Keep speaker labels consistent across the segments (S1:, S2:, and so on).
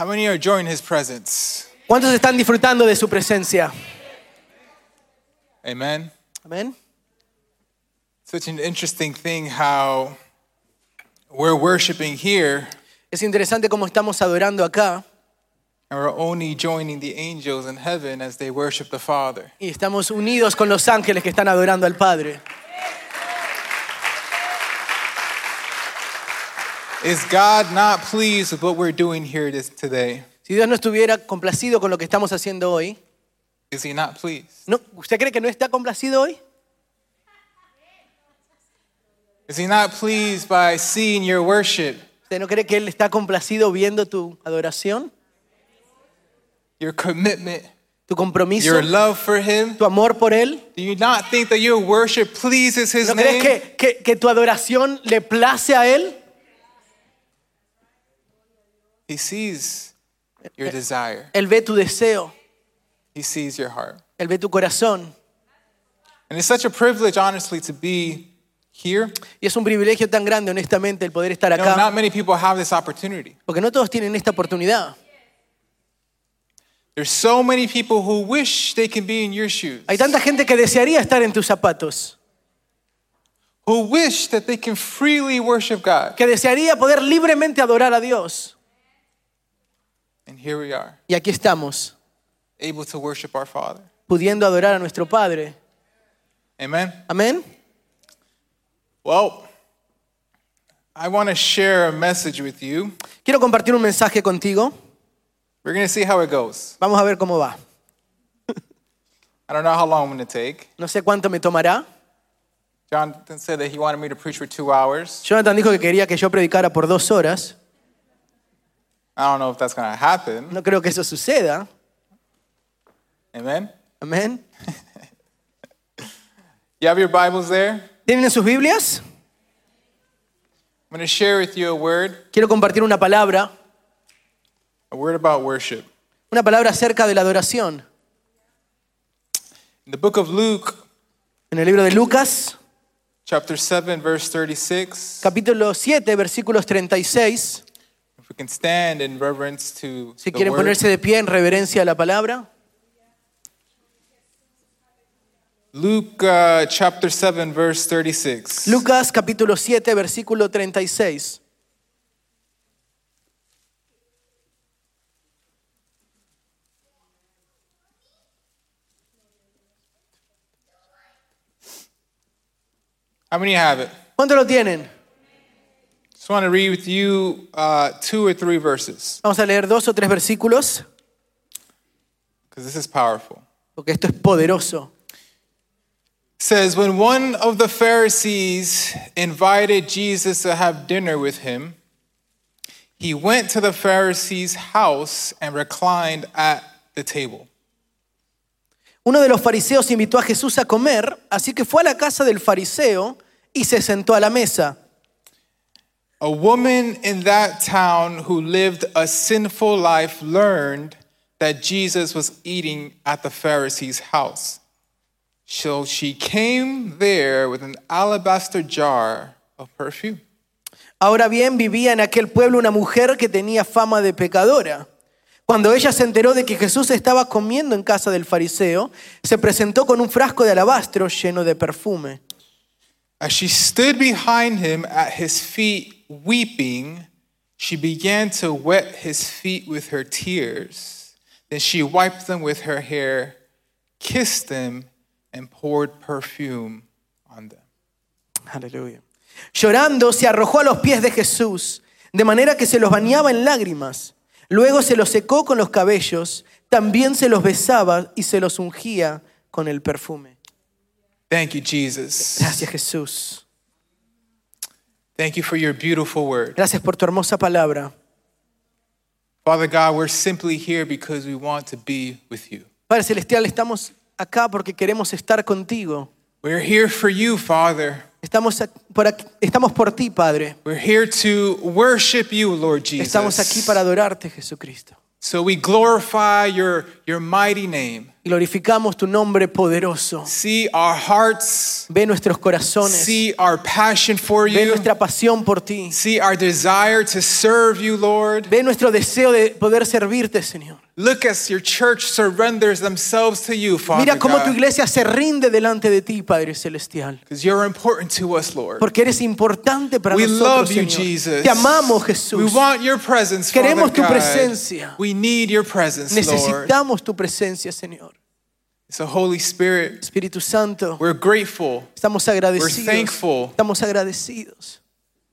S1: How many are enjoying his presence?
S2: ¿Cuántos están disfrutando de su presencia?
S1: Amen.
S2: Amén.
S1: Such an interesting thing how we're worshiping here
S2: Es interesante cómo estamos adorando acá
S1: and we're only joining the angels in heaven as they worship the Father.
S2: y estamos unidos con los ángeles que están adorando al Padre.
S1: Is God not pleased with what we're doing here this, today?
S2: Si Dios no estuviera complacido con lo que estamos haciendo hoy,
S1: Is he not pleased?
S2: ¿no? ¿usted cree que no está complacido hoy?
S1: Is he not pleased by seeing your worship,
S2: ¿Usted no cree que Él está complacido viendo tu adoración,
S1: your commitment,
S2: tu compromiso,
S1: your love for him?
S2: tu amor por Él?
S1: Do you not think that your worship pleases his
S2: ¿No crees
S1: name?
S2: que, que- que tu adoración le place a Él?
S1: He sees your desire.
S2: Él ve tu deseo,
S1: He sees your heart.
S2: Él ve tu corazón.
S1: And it's such a privilege, honestly, to be here.
S2: Y es un privilegio tan grande, honestamente, el poder estar
S1: You know,
S2: acá,
S1: not many people have this opportunity.
S2: porque no todos tienen esta oportunidad.
S1: There's so many people who wish they can be in your shoes,
S2: Hay tanta gente que desearía estar en tus zapatos,
S1: who wish that they can freely worship God.
S2: que desearía poder libremente adorar a Dios.
S1: And here we are,
S2: Y aquí estamos,
S1: able to worship our Father.
S2: pudiendo adorar a nuestro Padre.
S1: Amen.
S2: Amén.
S1: Well, I want to share a message with you.
S2: Quiero compartir un mensaje contigo.
S1: We're going to see how it goes.
S2: Vamos a ver cómo va.
S1: I don't know how long I'm going to take.
S2: No sé cuánto me tomará.
S1: Jonathan said that he wanted me to preach for two hours.
S2: Jonathan dijo que quería que yo predicara por dos horas.
S1: I don't know if that's going to happen.
S2: No creo que eso suceda.
S1: Amen.
S2: Amén.
S1: You have your Bibles there?
S2: ¿Tienen sus Biblias?
S1: I'm going to share with you a word,
S2: Quiero compartir una palabra,
S1: a word about worship.
S2: una palabra acerca de la adoración.
S1: In the book of Luke,
S2: En el libro de Lucas,
S1: chapter 7, verse 36,
S2: capítulo 7, versículos 36.
S1: We can stand in reverence to
S2: Si
S1: the
S2: quieren
S1: word.
S2: ponerse de pie en reverencia a la palabra.
S1: Luke uh, chapter 7, verse 36.
S2: Lucas capítulo 7, versículo 36.
S1: How many have it?
S2: ¿Cuánto lo tienen?
S1: Just want to read with you uh, two or three verses
S2: Vamos a leer dos o tres versículos,
S1: because this is powerful.
S2: porque esto es poderoso.
S1: It says, When one of the Pharisees invited Jesus to have dinner with him, he went to the Pharisee's house and reclined at the table.
S2: Uno de los fariseos invitó a Jesús a comer, así que fue a la casa del fariseo y se sentó a la mesa.
S1: A woman in that town who lived a sinful life learned that Jesus was eating at the Pharisee's house. So she came there with an alabaster jar of perfume.
S2: Ahora bien, vivía en aquel pueblo una mujer que tenía fama de pecadora. Cuando ella se enteró de que Jesús estaba comiendo en casa del fariseo, se presentó con un frasco de alabastro lleno de perfume.
S1: As she stood behind him at his feet weeping, she began to wet his feet with her tears. Then she wiped them with her hair, kissed them, and poured perfume on them.
S2: Aleluya. Llorando, se arrojó a los pies de Jesús, de manera que se los bañaba en lágrimas. Luego se los secó con los cabellos, también se los besaba y se los ungía con el perfume.
S1: Thank you, Jesus.
S2: Gracias Jesús.
S1: Thank you for your beautiful word.
S2: Gracias por tu hermosa palabra.
S1: Father God, we're simply here because we want to be with you.
S2: Padre Celestial, estamos acá porque queremos estar contigo.
S1: We're here for you, Father.
S2: Estamos por, aquí- estamos por ti, Padre.
S1: We're here to worship you, Lord Jesus.
S2: Estamos aquí para adorarte, Jesucristo.
S1: So we glorify your, your mighty name.
S2: Glorificamos tu nombre poderoso.
S1: See our hearts.
S2: Ve nuestros corazones.
S1: See our passion for
S2: Ve
S1: you.
S2: nuestra pasión por ti.
S1: See our desire to serve you, Lord.
S2: Ve nuestro deseo de poder servirte, Señor.
S1: Look as your church surrenders themselves to you, Father
S2: Mira cómo tu iglesia se rinde delante de ti, Padre Celestial.
S1: Because you're important to us, Lord.
S2: Porque eres importante para
S1: We
S2: nosotros,
S1: love you,
S2: Señor.
S1: Jesus.
S2: Te amamos,
S1: We
S2: Jesús.
S1: want your presence,
S2: Queremos
S1: Father
S2: tu
S1: God.
S2: presencia.
S1: We need your presence, Lord.
S2: Tu presencia, Señor.
S1: So, Holy Spirit,
S2: Espíritu Santo,
S1: we're grateful.
S2: estamos agradecidos.
S1: thankful.
S2: Estamos agradecidos.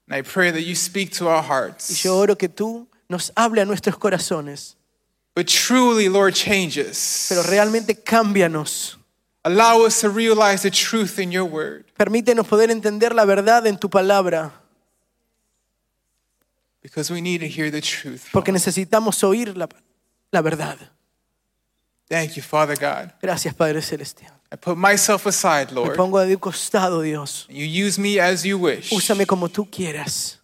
S1: And I pray that you speak to our
S2: Y
S1: hearts.
S2: yo oro que tú nos hable a nuestros corazones.
S1: But truly, Lord, change us.
S2: Pero realmente cámbianos.
S1: Allow us to realize the truth in your word.
S2: Permítenos poder entender la verdad en tu palabra.
S1: Because we need to hear the truth.
S2: Porque necesitamos oír la, la verdad.
S1: Thank you, Father God.
S2: Gracias, Padre Celestial.
S1: I put myself aside, Lord.
S2: Me pongo de un costado, Dios.
S1: You use me as you wish.
S2: Úsame como tú quieras.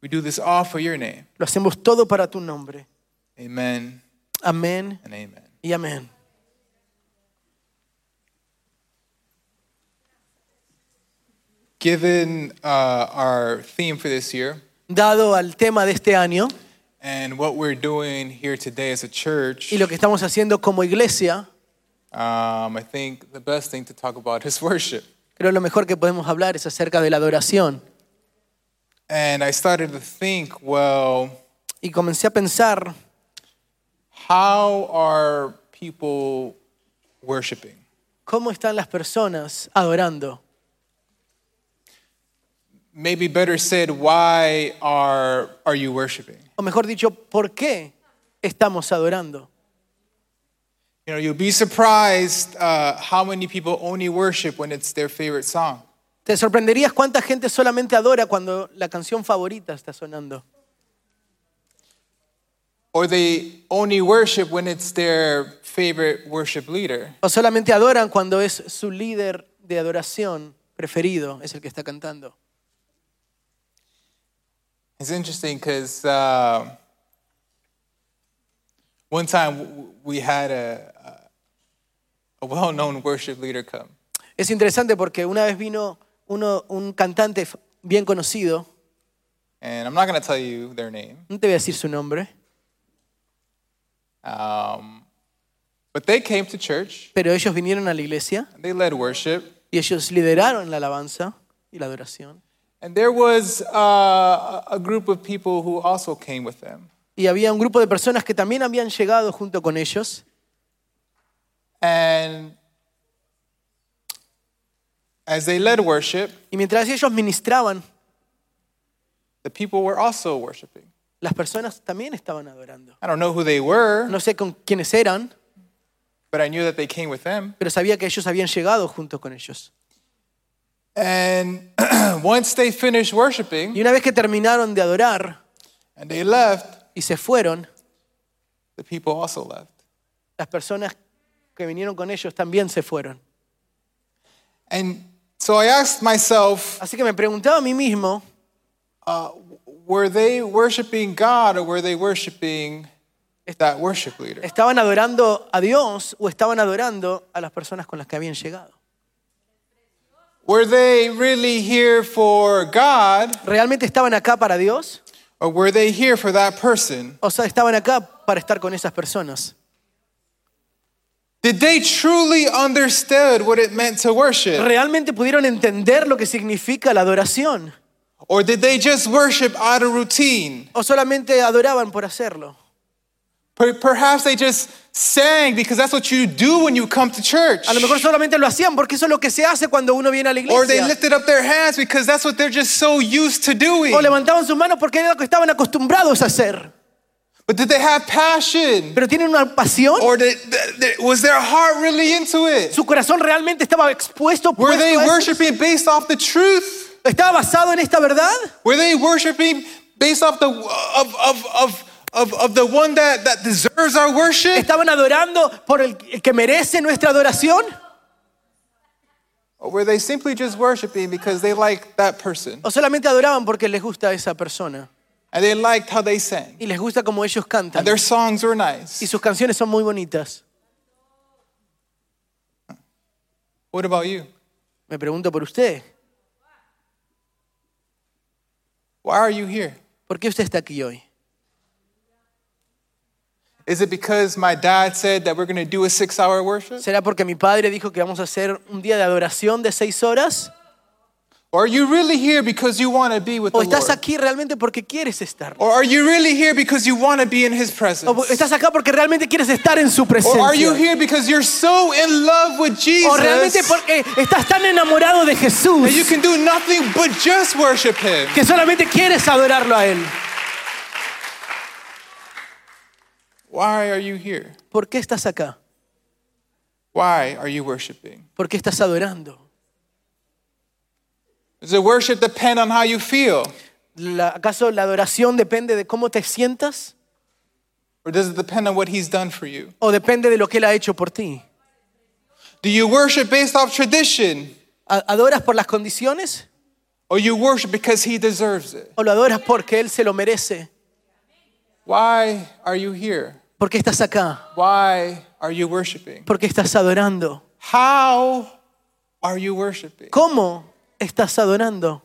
S1: We do this all for your name.
S2: Lo hacemos todo para tu nombre.
S1: Amen
S2: Amén
S1: and amen.
S2: y amén.
S1: Given uh, our theme for this year
S2: Dado al tema de este año
S1: and what we're doing here today as a church,
S2: y lo que estamos haciendo como iglesia,
S1: um, I think the best thing to talk about is worship.
S2: creo lo mejor que podemos hablar es acerca de la adoración.
S1: And I started to think, well,
S2: Y comencé a pensar,
S1: how are people worshiping?
S2: ¿cómo están las personas adorando?
S1: Maybe better said, why are, are you worshiping?
S2: O mejor dicho, ¿por qué estamos adorando?
S1: You know, you'll be surprised uh, how many people only worship when it's their favorite song.
S2: Te sorprenderías cuánta gente solamente adora cuando la canción favorita está sonando.
S1: Or they only worship when it's their favorite worship leader.
S2: O solamente adoran cuando es su líder de adoración preferido, es el que está cantando.
S1: It's interesting because uh, one time we had a, a well known worship leader come.
S2: Es interesante porque una vez vino uno, un cantante bien conocido,
S1: And I'm not going to tell you their name,
S2: no te voy a decir su nombre,
S1: um, but they came to church
S2: pero ellos vinieron a la iglesia
S1: they led worship.
S2: y ellos lideraron la alabanza y la adoración.
S1: And there was uh, a group of people who also came with them.
S2: Y había un grupo de personas que también habían llegado junto con ellos.
S1: And as they led worship,
S2: Y mientras ellos ministraban,
S1: the people were also worshiping.
S2: las personas también estaban adorando.
S1: I don't know who they were,
S2: No sé con quiénes eran,
S1: but I knew that they came with them.
S2: pero sabía que ellos habían llegado junto con ellos.
S1: And once they finished worshiping
S2: Y una vez que terminaron de adorar
S1: and they left,
S2: y se fueron,
S1: the people also left.
S2: las personas que vinieron con ellos también se fueron.
S1: And so I asked myself,
S2: Así que me preguntaba a mí mismo,
S1: uh, were they worshiping God or were they worshiping that worship leader?
S2: ¿estaban adorando a Dios o estaban adorando a las personas con las que habían llegado?
S1: Were they really here for God
S2: ¿Realmente estaban acá para Dios
S1: or were they here for that person?
S2: o sea, estaban acá para estar con esas personas?
S1: Did they truly understood what it meant to worship?
S2: ¿Realmente pudieron entender lo que significa la adoración?
S1: Or did they just worship out of routine?
S2: ¿O solamente adoraban por hacerlo?
S1: Per- Perhaps they just sang because that's what you do when you come to church.
S2: A lo mejor solamente lo hacían porque eso es lo que se hace cuando uno viene a la iglesia.
S1: Or they lifted up their hands because that's what they're just so used to doing.
S2: O levantaban sus manos porque era lo que estaban acostumbrados a hacer.
S1: But did they have passion?
S2: Pero tienen una pasión.
S1: Or did, th- was their heart really into it?
S2: Su corazón realmente estaba expuesto.
S1: Were they worshiping based off the truth?
S2: ¿Estaba basado en esta verdad?
S1: Were they worshiping based off the of of of of, of the one that, that deserves our worship?
S2: ¿Estaban adorando por el que merece nuestra adoración?
S1: Or were they simply just worshiping because they like that person
S2: ¿O solamente adoraban porque les gusta esa persona?
S1: and they liked how they sang
S2: Y les gusta como ellos cantan.
S1: and their songs were
S2: Y
S1: nice?
S2: sus canciones son muy bonitas.
S1: What about you?
S2: Me pregunto por usted.
S1: Why are you here?
S2: ¿Por qué usted está aquí hoy?
S1: Is it because my dad said that we're going to do a six hour worship?
S2: ¿Será porque mi padre dijo que vamos a hacer un día de adoración de seis horas?
S1: Or are you really here because you want to be with
S2: ¿O
S1: the
S2: estás
S1: Lord?
S2: aquí realmente porque quieres estar?
S1: Or are you really here because you want to be in His presence?
S2: ¿O estás acá porque realmente quieres estar en su
S1: Or are you
S2: presencia?
S1: here because you're so in love with Jesus
S2: ¿O realmente porque estás tan enamorado de Jesús
S1: that you can do nothing but just worship Him?
S2: que solamente quieres adorarlo a Él?
S1: Why are you here?
S2: ¿Por qué estás acá?
S1: Why are you worshiping?
S2: ¿Por qué estás adorando?
S1: Does the worship depend on how you feel?
S2: La- ¿Acaso la adoración depende de cómo te sientas?
S1: Or does it depend on what He's done for you?
S2: ¿O depende de lo que Él ha hecho por ti?
S1: Do you worship based off tradition?
S2: ¿A- ¿Adoras por las condiciones?
S1: Or you worship because He deserves it?
S2: ¿O lo adoras porque Él se lo merece?
S1: Why are you here?
S2: ¿Por qué estás acá?
S1: Why are you worshiping?
S2: ¿Por qué estás adorando?
S1: How are you worshiping?
S2: ¿Cómo estás adorando?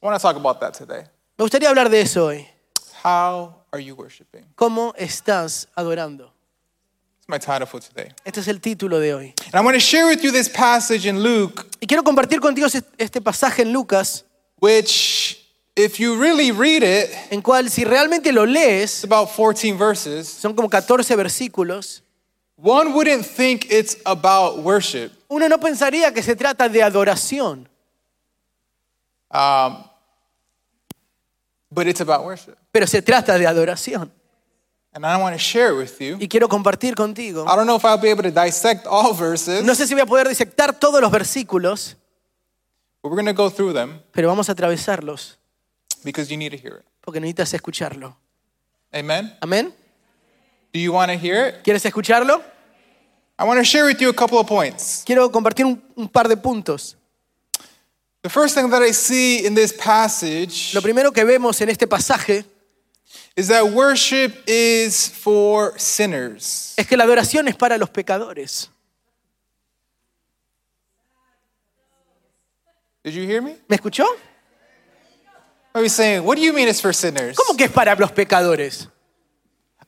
S1: I want to talk about that today.
S2: Me gustaría hablar de eso hoy.
S1: How are you worshiping?
S2: ¿Cómo estás adorando?
S1: It's my title for today.
S2: Este es el título de hoy.
S1: And I want to share with you this passage in Luke,
S2: Y quiero compartir contigo este- este pasaje en Lucas,
S1: which, if you really read it,
S2: en cual si realmente lo
S1: it's
S2: lees,
S1: about 14 verses.
S2: son como 14 versículos,
S1: One wouldn't think it's about worship,
S2: uno no pensaría que se trata de adoración,
S1: um, but it's about worship.
S2: pero se trata de adoración.
S1: And I want to share it with you.
S2: Y quiero compartir contigo.
S1: I don't know if I'll be able to dissect all verses,
S2: No sé si voy a poder disectar todos los versículos,
S1: but we're going to go through them
S2: pero vamos a atravesarlos
S1: because you need to hear it.
S2: porque necesitas escucharlo.
S1: Amen?
S2: ¿Amén?
S1: Do you want to hear it?
S2: ¿Quieres escucharlo?
S1: I want to share with you a couple of points.
S2: Quiero compartir un, un par de puntos.
S1: The first thing that I see in this passage
S2: Lo primero que vemos en este pasaje
S1: is that worship is for sinners.
S2: es que la adoración es para los pecadores.
S1: Did you hear me?
S2: ¿Me escuchó?
S1: I was saying, what do you mean it's for sinners?
S2: ¿Cómo que es para los pecadores?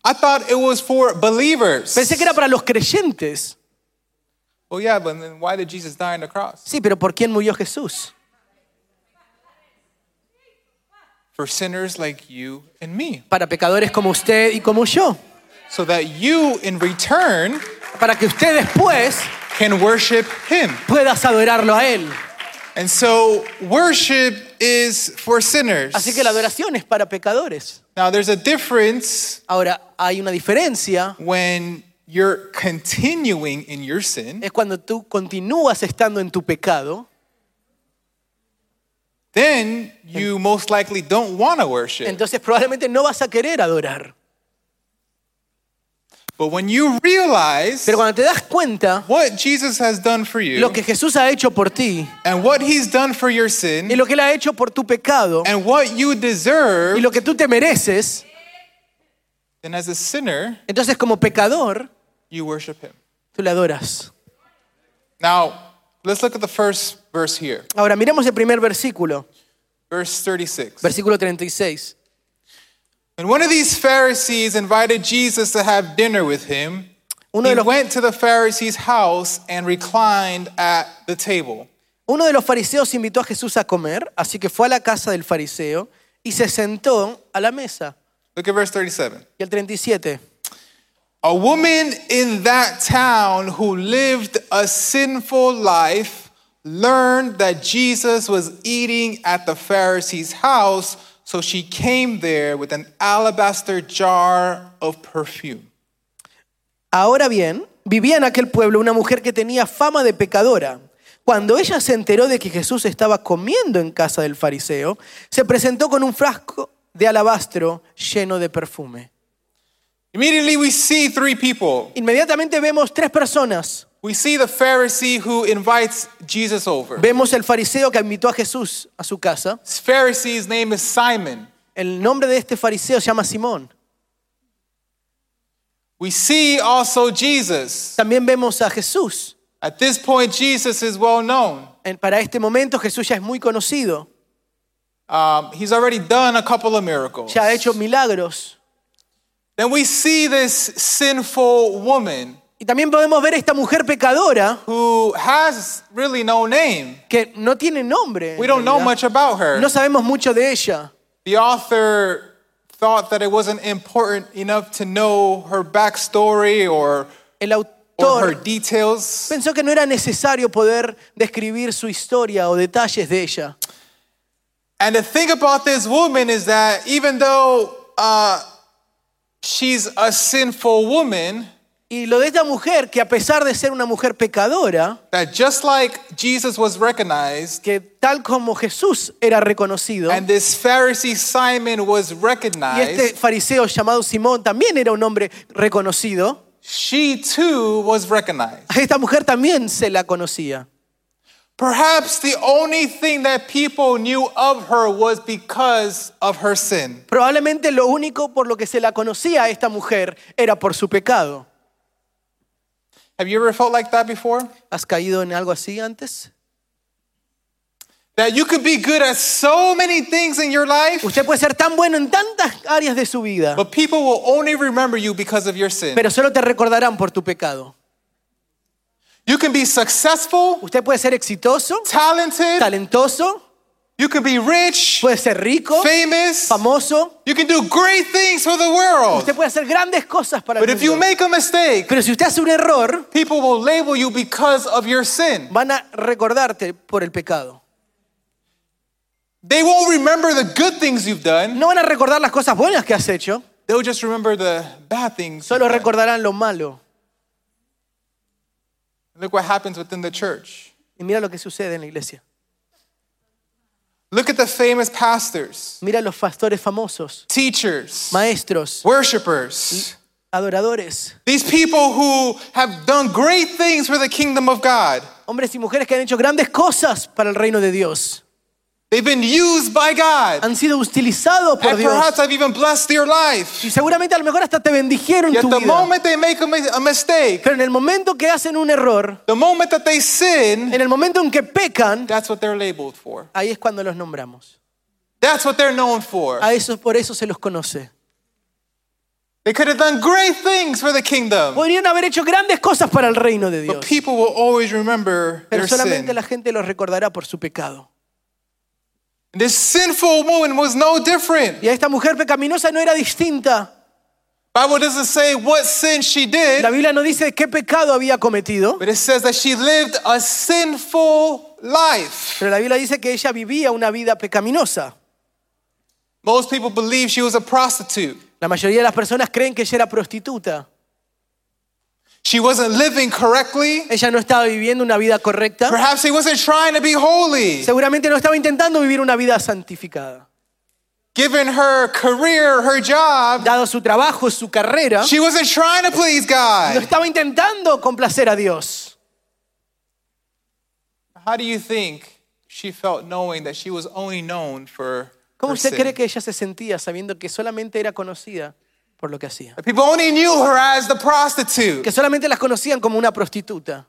S1: I thought it was for believers.
S2: Pensé que era para los creyentes.
S1: Well, yeah, but then why did Jesus die on the cross?
S2: Sí, pero ¿por quién murió Jesús?
S1: For sinners like you and me.
S2: Para pecadores como usted y como yo.
S1: So that you, in return,
S2: Para que usted después
S1: can worship Him.
S2: puedas adorarlo a Él.
S1: And so, worship is for sinners.
S2: Así que la adoración es para pecadores.
S1: Now, there's a difference
S2: Ahora, hay una diferencia.
S1: when you're continuing in your sin.
S2: Es cuando tú continúas estando en tu pecado.
S1: Then you most likely don't want to worship.
S2: Entonces probablemente no vas a querer adorar.
S1: But when you realize
S2: Pero cuando te das cuenta
S1: what Jesus has done for you
S2: lo que Jesús ha hecho por ti
S1: and what He's done for your
S2: y
S1: sin
S2: lo que Él ha hecho por tu pecado
S1: and what you
S2: y
S1: deserve,
S2: lo que tú te mereces,
S1: then as a sinner,
S2: entonces como pecador
S1: you worship Him.
S2: tú le adoras.
S1: Now, let's look at the first verse here,
S2: Ahora miremos el primer versículo,
S1: verse 36.
S2: versículo 36.
S1: And one of these Pharisees invited Jesus to have dinner with him.
S2: Uno
S1: He
S2: de los-
S1: went to the Pharisee's house and reclined at the table.
S2: Uno de los fariseos invitó a Jesús a comer, así que fue a la casa del fariseo y se sentó a la mesa.
S1: Look at verse 37.
S2: Y el 37.
S1: A woman in that town who lived a sinful life learned that Jesus was eating at the Pharisee's house, so she came there with an alabaster jar of perfume.
S2: Ahora bien, vivía en aquel pueblo una mujer que tenía fama de pecadora. Cuando ella se enteró de que Jesús estaba comiendo en casa del fariseo, se presentó con un frasco de alabastro lleno de perfume.
S1: Immediately, we see three people.
S2: Inmediatamente vemos tres personas.
S1: We see the Pharisee who invites Jesus over.
S2: Vemos el fariseo que invitó a Jesús a su casa.
S1: This Pharisee's name is Simon.
S2: El nombre de este fariseo se llama Simón.
S1: We see also Jesus
S2: También vemos a Jesús.
S1: At this point, Jesus is well known.
S2: En- Para este momento Jesús ya es muy conocido,
S1: Um, he's already done a couple of miracles.
S2: ya ha hecho milagros.
S1: Then we see this sinful woman
S2: Y también podemos ver a esta mujer pecadora
S1: who has really no name.
S2: que no tiene nombre.
S1: We don't know much about her.
S2: No sabemos mucho de ella.
S1: The author thought that it wasn't important enough to know her backstory or,
S2: El
S1: or her
S2: autor
S1: details.
S2: pensó que no era necesario poder describir su historia o detalles de ella.
S1: And the thing about this woman is that even though uh, she's a sinful woman,
S2: Y lo de esta mujer, que a pesar de ser una mujer pecadora,
S1: that just like Jesus was recognized
S2: que tal como Jesús era reconocido,
S1: and this Pharisee Simon was
S2: y
S1: recognized,
S2: este fariseo llamado Simón también era un hombre reconocido,
S1: she too was recognized.
S2: a esta mujer también se la conocía.
S1: Perhaps the only thing that people knew of her was because of her sin.
S2: Probablemente lo único por lo que se la conocía a esta mujer era por su pecado.
S1: Have you ever felt like that before?
S2: ¿Has caído en algo así antes?
S1: That you could be good at so many things in your life,
S2: Usted puede ser tan bueno en tantas áreas de su vida,
S1: but people will only remember you because of your sin.
S2: pero solo te recordarán por tu pecado.
S1: You can be successful,
S2: Usted puede ser exitoso,
S1: talented,
S2: talentoso,
S1: you can be rich,
S2: puede ser rico,
S1: famous,
S2: famoso,
S1: you can do great things for the world.
S2: usted puede hacer grandes cosas para el
S1: But if you
S2: mundo.
S1: make a mistake,
S2: Pero si usted hace un error,
S1: people will label you because of your sin.
S2: van a recordarte por el pecado.
S1: They won't remember the good things you've done,
S2: No van a recordar las cosas buenas que has hecho,
S1: they'll just remember the bad things.
S2: solo recordarán lo malo.
S1: Look what happens within the church.
S2: Y mira lo que sucede en la iglesia.
S1: Look at the famous pastors,
S2: Mira los pastores famosos,
S1: teachers,
S2: maestros,
S1: worshipers.
S2: adoradores,
S1: These people who have done great things for the kingdom of God.
S2: hombres y mujeres que han hecho grandes cosas para el reino de Dios.
S1: They've been used by God.
S2: Han sido utilizados por
S1: And
S2: Dios.
S1: perhaps have even blessed your life.
S2: Y seguramente a lo mejor hasta te bendijeron
S1: Yet
S2: tu
S1: the
S2: vida.
S1: moment they make a, mi- a mistake,
S2: Pero en el momento que hacen un error,
S1: the moment that they sin,
S2: en el momento en que pecan,
S1: that's what they're labeled for.
S2: ahí es cuando los nombramos.
S1: That's what they're known for.
S2: A eso, por eso se los conoce.
S1: They could have done great things for the kingdom.
S2: Podrían haber hecho grandes cosas para el reino de
S1: But
S2: Dios.
S1: people will always remember
S2: Pero
S1: their
S2: solamente
S1: sin.
S2: la gente los recordará por su pecado.
S1: This sinful woman was no different.
S2: Y a esta mujer pecaminosa no era distinta.
S1: Bible doesn't say what sin she did,
S2: La Biblia no dice qué pecado había cometido,
S1: but it says that she lived a sinful life.
S2: pero la Biblia dice que ella vivía una vida pecaminosa.
S1: Most people believe she was a prostitute.
S2: La mayoría de las personas creen que ella era prostituta.
S1: She wasn't living correctly.
S2: Ella no estaba viviendo una vida correcta.
S1: Perhaps she wasn't trying to be holy.
S2: Seguramente no estaba intentando vivir una vida santificada.
S1: Given her career, her job,
S2: Dado su trabajo, su carrera,
S1: she wasn't trying to please
S2: no
S1: God.
S2: estaba intentando complacer a Dios.
S1: How do you think she felt knowing that she was only known for
S2: ¿Cómo usted cree que ella se sentía sabiendo que solamente era conocida por lo que hacía?
S1: People only knew her as the prostitute.
S2: Que solamente las conocían como una prostituta.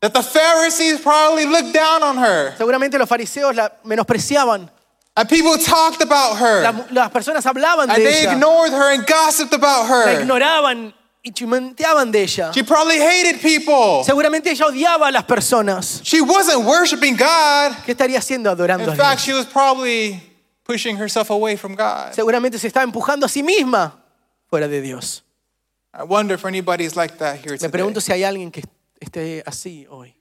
S1: That the Pharisees probably looked down on her.
S2: Seguramente los fariseos la menospreciaban.
S1: And people talked about her.
S2: La- las personas hablaban
S1: And
S2: de
S1: they
S2: ella,
S1: ignored her and gossiped about
S2: la
S1: her.
S2: ignoraban y chimenteaban de ella.
S1: She probably hated people.
S2: Seguramente ella odiaba a las personas.
S1: She wasn't worshiping God.
S2: ¿Qué estaría haciendo adorando
S1: In
S2: a
S1: fact,
S2: Dios?
S1: she was probably pushing herself away from God.
S2: Seguramente se estaba empujando a sí misma fuera de Dios.
S1: I wonder if anybody's like that here
S2: Me
S1: today.
S2: pregunto si hay alguien que esté así hoy.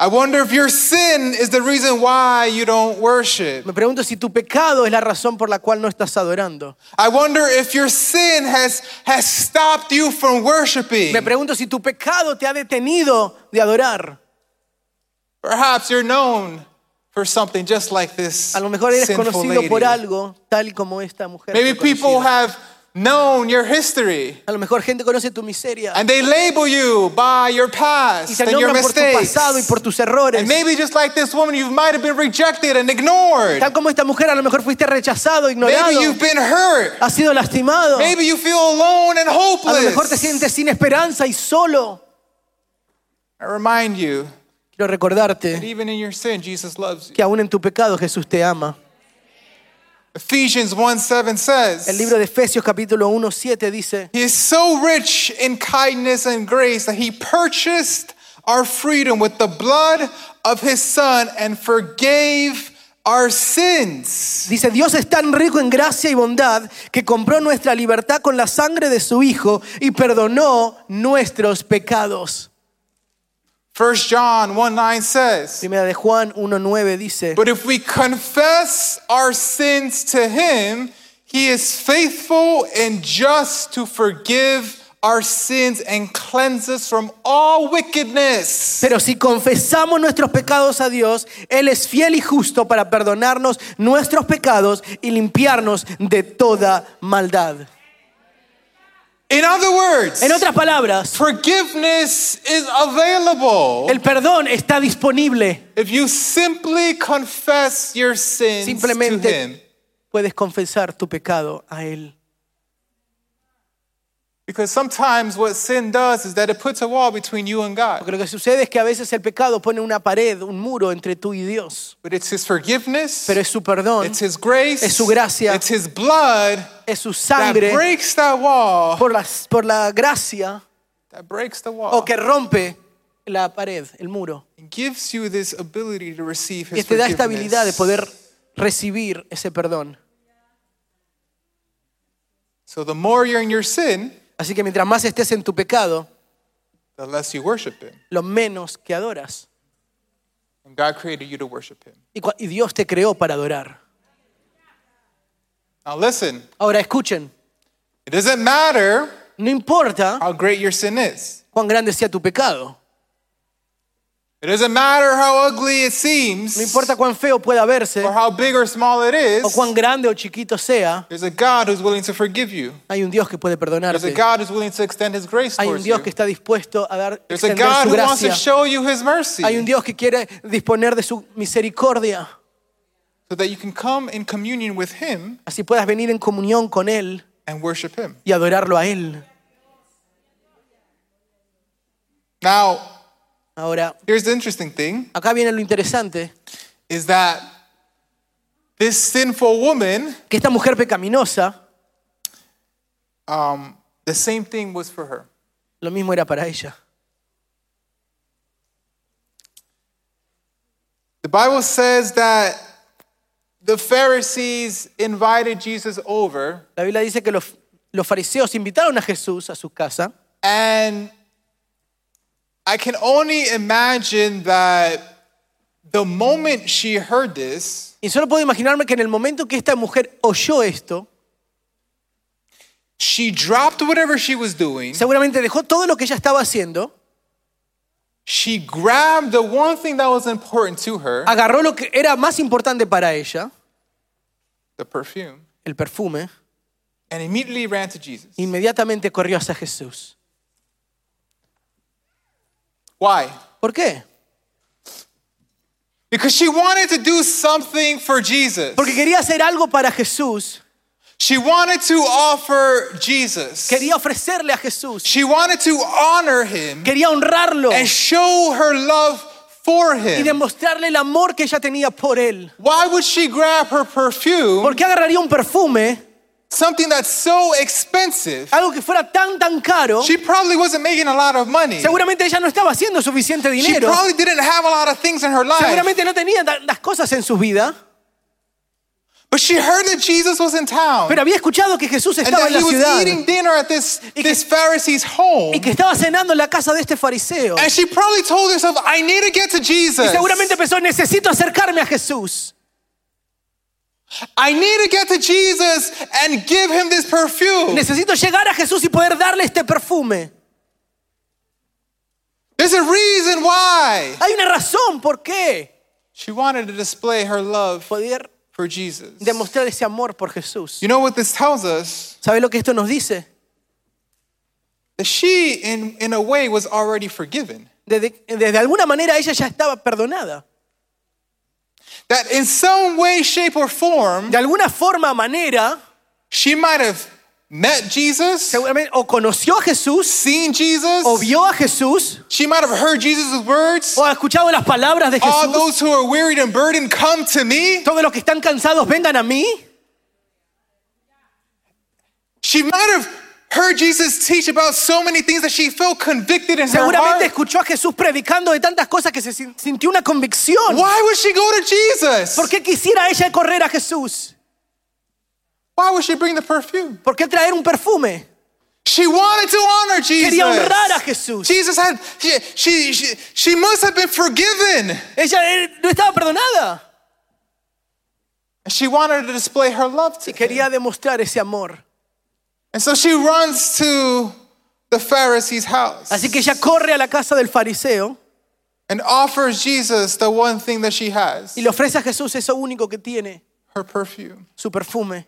S1: I wonder if your sin is the reason why you don't worship.
S2: Me pregunto si tu pecado es la razón por la cual no estás adorando.
S1: I wonder if your sin has, has stopped you from worshiping.
S2: Me pregunto si tu pecado te ha detenido de adorar.
S1: Perhaps you're known for something just like this
S2: A lo mejor eres conocido
S1: lady.
S2: por algo tal como esta mujer.
S1: Maybe people have known your history
S2: A lo mejor gente conoce tu miseria
S1: and they label you by your
S2: y
S1: past
S2: te
S1: and your
S2: por tu pasado y por tus errores.
S1: And maybe just like this woman, you might have been rejected and ignored.
S2: Tal como esta mujer, a lo mejor fuiste rechazado, ignorado,
S1: Maybe you've been hurt.
S2: has sido lastimado.
S1: Maybe you feel alone and
S2: A lo mejor te
S1: hopeless.
S2: sientes sin esperanza y solo.
S1: I remind you
S2: Quiero
S1: that
S2: recordarte
S1: even in your sin, Jesus loves you.
S2: que aún en tu pecado Jesús te ama.
S1: Ephesians 1 7 says,
S2: El libro de Efesios capítulo 1, 7 dice,
S1: He is so rich in kindness and grace that He purchased our freedom with the blood of His Son and forgave our sins.
S2: dice, Dios es tan rico en gracia y bondad que compró nuestra libertad con la sangre de su Hijo y perdonó nuestros pecados.
S1: 1 John 1 9 says,
S2: Primera de Juan 1.9 dice,
S1: But if we confess our sins to Him, He is faithful and just to forgive our sins and cleanse us from all wickedness.
S2: pero si confesamos nuestros pecados a Dios, Él es fiel y justo para perdonarnos nuestros pecados y limpiarnos de toda maldad.
S1: In other words,
S2: En otras palabras,
S1: forgiveness is available
S2: el perdón está disponible.
S1: if you simply confess your sins to Him.
S2: Simplemente puedes confesar tu pecado a Él.
S1: Because sometimes what sin does is that it puts a wall between you and God.
S2: Porque lo que sucede es que a veces el pecado pone una pared, un muro entre tú y Dios.
S1: But it's His forgiveness,
S2: Pero es su perdón,
S1: it's His grace,
S2: es su gracia,
S1: it's His blood
S2: es su
S1: that
S2: sangre
S1: breaks that wall,
S2: por la, por la gracia
S1: that breaks the wall,
S2: o que rompe la pared, el muro.
S1: and gives you this ability to receive
S2: Y
S1: His
S2: te da esta habilidad de poder recibir ese perdón.
S1: So the more you're in your sin,
S2: Así que mientras más estés en tu pecado,
S1: the less you worship Him.
S2: lo menos que adoras.
S1: And God created you to worship Him.
S2: Y, Dios te creó para adorar.
S1: Now listen,
S2: Ahora escuchen,
S1: it doesn't matter
S2: no importa
S1: how great your sin is.
S2: cuán grande sea tu pecado,
S1: It doesn't matter how ugly it seems
S2: no importa cuán feo pueda verse
S1: or how big or small it is, o
S2: cuán grande o chiquito sea,
S1: There's a God who's willing to forgive you.
S2: hay un Dios que puede
S1: There's a. God who's willing to extend his grace
S2: Hay un Dios
S1: you.
S2: que está dispuesto a dar
S1: There's a God
S2: su
S1: who wants to show you his mercy
S2: Hay un Dios que quiere disponer de su misericordia,
S1: so that you can come in communion with him
S2: así puedas venir en comunión con él
S1: and worship him.
S2: y adorarlo a él.
S1: Now,
S2: Ahora,
S1: here's the interesting thing
S2: acá viene lo interesante,
S1: is that this sinful woman,
S2: que esta mujer pecaminosa,
S1: um, the same thing was for her.
S2: lo mismo era para ella.
S1: The Bible says that the Pharisees invited Jesus over
S2: La Biblia dice que los, los fariseos invitaron a Jesús a su casa
S1: And I can only imagine that the moment she heard this,
S2: y solo puedo imaginarme que en el momento que esta mujer oyó esto,
S1: she dropped whatever she was doing.
S2: seguramente dejó todo lo que ella estaba haciendo,
S1: She grabbed the one thing that was important to her,
S2: agarró lo que era más importante para ella,
S1: the perfume,
S2: el perfume,
S1: and immediately ran to Jesus.
S2: inmediatamente corrió hacia Jesús.
S1: Why?
S2: ¿Por qué?
S1: Because she wanted to do something for Jesus.
S2: Porque quería hacer algo para Jesús,
S1: She wanted to offer Jesus.
S2: quería ofrecerle a Jesús,
S1: She wanted to honor him
S2: quería honrarlo
S1: and show her love for him.
S2: y demostrarle el amor que ella tenía por él.
S1: Why would she grab her perfume,
S2: ¿Por qué agarraría un perfume,
S1: something that's so expensive?
S2: algo que fuera tan tan caro?
S1: She probably wasn't making a lot of money.
S2: Seguramente ella no estaba haciendo suficiente
S1: She
S2: dinero.
S1: probably didn't have a lot of things in her life.
S2: Seguramente no tenía tantas cosas en su vida,
S1: But she heard that Jesus was in town
S2: pero había escuchado que Jesús
S1: and
S2: estaba
S1: that
S2: en la
S1: he was
S2: ciudad
S1: eating dinner at this,
S2: que-
S1: this Pharisee's home.
S2: y que estaba cenando en la casa de este fariseo.
S1: And she probably told herself, I need to get to
S2: Y
S1: Jesus.
S2: seguramente pensó, necesito acercarme a Jesús.
S1: I need to get to Jesus and give him this perfume.
S2: Necesito llegar a Jesús y poder darle este perfume.
S1: There's a reason why.
S2: Hay una razón por qué.
S1: She wanted to display her love
S2: Poder
S1: for Jesus.
S2: demostrar ese amor por Jesús.
S1: You know what this tells us?
S2: ¿Sabe lo que esto nos dice?
S1: That she, in, in a way, was already forgiven.
S2: Desde, desde alguna manera ella ya estaba perdonada.
S1: That in some way, shape, or form,
S2: De alguna forma, manera,
S1: she might have met Jesus,
S2: seguramente o conoció a Jesús,
S1: seen Jesus,
S2: o vio a Jesús,
S1: she might have heard Jesus' words.
S2: o ha escuchado las palabras de Jesús.
S1: All those who are wearied and burdened, come to me.
S2: Todos los que están cansados vengan a mí.
S1: She might have heard Jesus teach about so many things that she felt convicted in her
S2: Seguramente
S1: heart.
S2: escuchó a Jesús predicando de tantas cosas que se sintió una convicción.
S1: Why would she go to Jesus?
S2: ¿Por qué quisiera ella correr a Jesús?
S1: Why would she bring the perfume?
S2: ¿Por qué traer un perfume?
S1: She wanted to honor Jesus.
S2: Quería honrar a Jesús.
S1: Jesus had, she, she, she, must have been forgiven.
S2: Ella eh, no estaba perdonada
S1: And she wanted to display her love to
S2: y
S1: him.
S2: quería demostrar ese amor.
S1: And so she runs to the Pharisee's house
S2: Así que ella corre a la casa del fariseo
S1: and offers Jesus the one thing that she has,
S2: y le ofrece a Jesús eso único que tiene,
S1: her perfume.
S2: su perfume.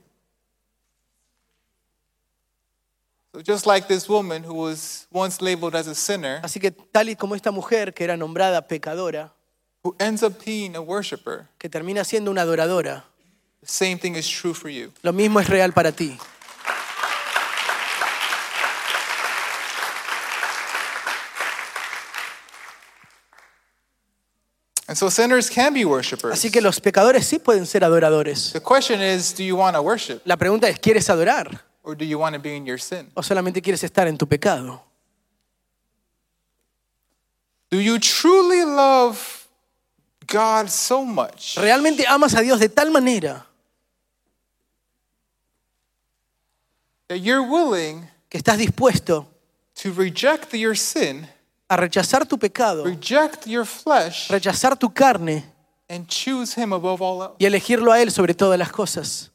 S1: So just like this woman who was once labeled as a sinner,
S2: Así que tal y como esta mujer que era nombrada pecadora,
S1: who ends up being a worshiper,
S2: que termina siendo una adoradora,
S1: the same thing is true for you.
S2: lo mismo es real para ti.
S1: And so sinners can be worshipers.
S2: Así que los pecadores sí pueden ser adoradores.
S1: The question is, do you want to worship
S2: La pregunta es, ¿quieres adorar
S1: or do you want to be in your sin?
S2: o solamente quieres estar en tu pecado?
S1: Do you truly love God so much
S2: ¿Realmente amas a Dios de tal manera
S1: that you're willing
S2: que estás dispuesto
S1: to reject your sin,
S2: a rechazar tu pecado,
S1: reject your flesh,
S2: rechazar tu carne
S1: and choose Him above all else,
S2: y elegirlo a Él sobre todas las cosas?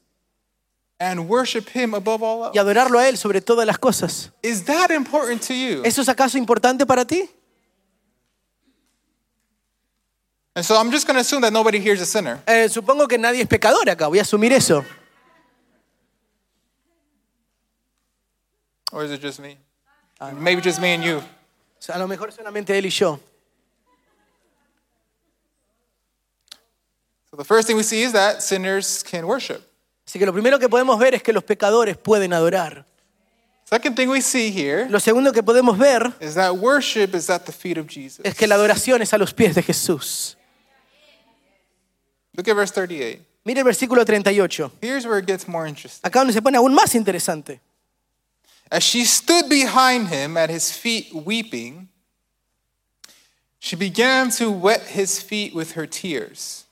S1: and worship Him above all
S2: Y
S1: else?
S2: adorarlo a Él sobre todas las cosas.
S1: Is that important to you?
S2: ¿Eso es acaso importante para ti?
S1: And so I'm just going to assume that nobody here is a sinner.
S2: Eh, supongo que nadie es pecador acá, voy a asumir eso.
S1: Or is it just me? Maybe just me and you.
S2: Sea, a lo mejor solamente Él y yo.
S1: So the first thing we see is that sinners can worship.
S2: Así que lo primero que podemos ver es que los pecadores pueden adorar.
S1: Second thing we see here
S2: Lo segundo que podemos ver
S1: is that worship is at the feet of Jesus.
S2: es que la adoración es a los pies de Jesús.
S1: Look at verse 38.
S2: Mire el versículo 38.
S1: Here's where it gets more interesting.
S2: Acá donde se pone aún más interesante.
S1: As she stood behind him at his feet weeping, she began to wet his feet with her tears.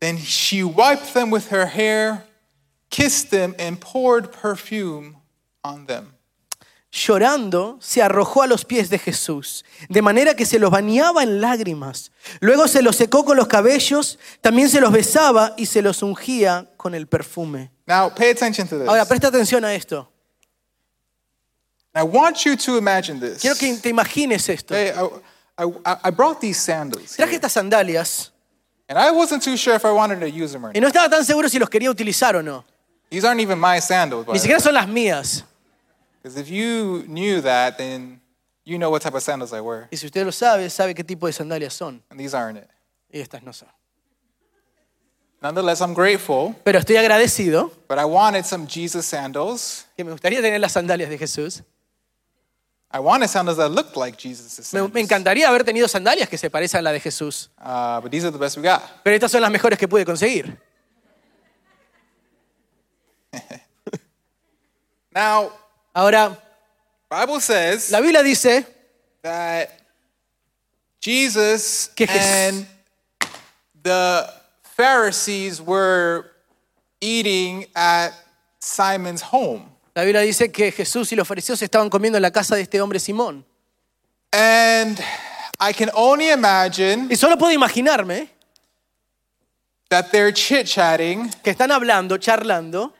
S1: Then she wiped them with her hair, kissed them, and poured perfume on them.
S2: Llorando, se arrojó a los pies de Jesús, de manera que se los bañaba en lágrimas. Luego se los secó con los cabellos, también se los besaba y se los ungía con el perfume.
S1: Now, pay attention to this.
S2: Ahora, presta atención a esto.
S1: I want you to imagine this.
S2: Quiero que te imagines esto.
S1: Hey, I, I, I brought these sandals.
S2: Traje
S1: here,
S2: estas sandalias
S1: and I wasn't too sure if I wanted to use them or
S2: y
S1: not.
S2: no estaba tan seguro si los quería utilizar o no.
S1: These aren't even my sandals,
S2: Ni siquiera son las mías.
S1: Because if you knew that, then you know what type of sandals I wear.
S2: Y si usted lo sabe, sabe qué tipo de sandalias son.
S1: And these aren't it.
S2: Y estas no son.
S1: Nonetheless, I'm grateful,
S2: Pero estoy agradecido
S1: but I wanted some Jesus sandals.
S2: que me gustaría tener las sandalias de Jesús.
S1: I wanted sandals that looked like Jesus'
S2: Me,
S1: sandals.
S2: me encantaría haber tenido sandalias que se parezcan a la de Jesús.
S1: Uh, but these are the best we got.
S2: Pero estas son las mejores que pude conseguir.
S1: Now,
S2: Ahora,
S1: Bible says
S2: la Biblia dice
S1: that Jesus
S2: Que
S1: and the Pharisees were eating at Simon's home.
S2: La Biblia dice que Jesús y los fariseos estaban comiendo en la casa de este hombre Simón.
S1: And I can only imagine
S2: Y solo puedo imaginarme
S1: that they're chit chatting,
S2: que están hablando, charlando,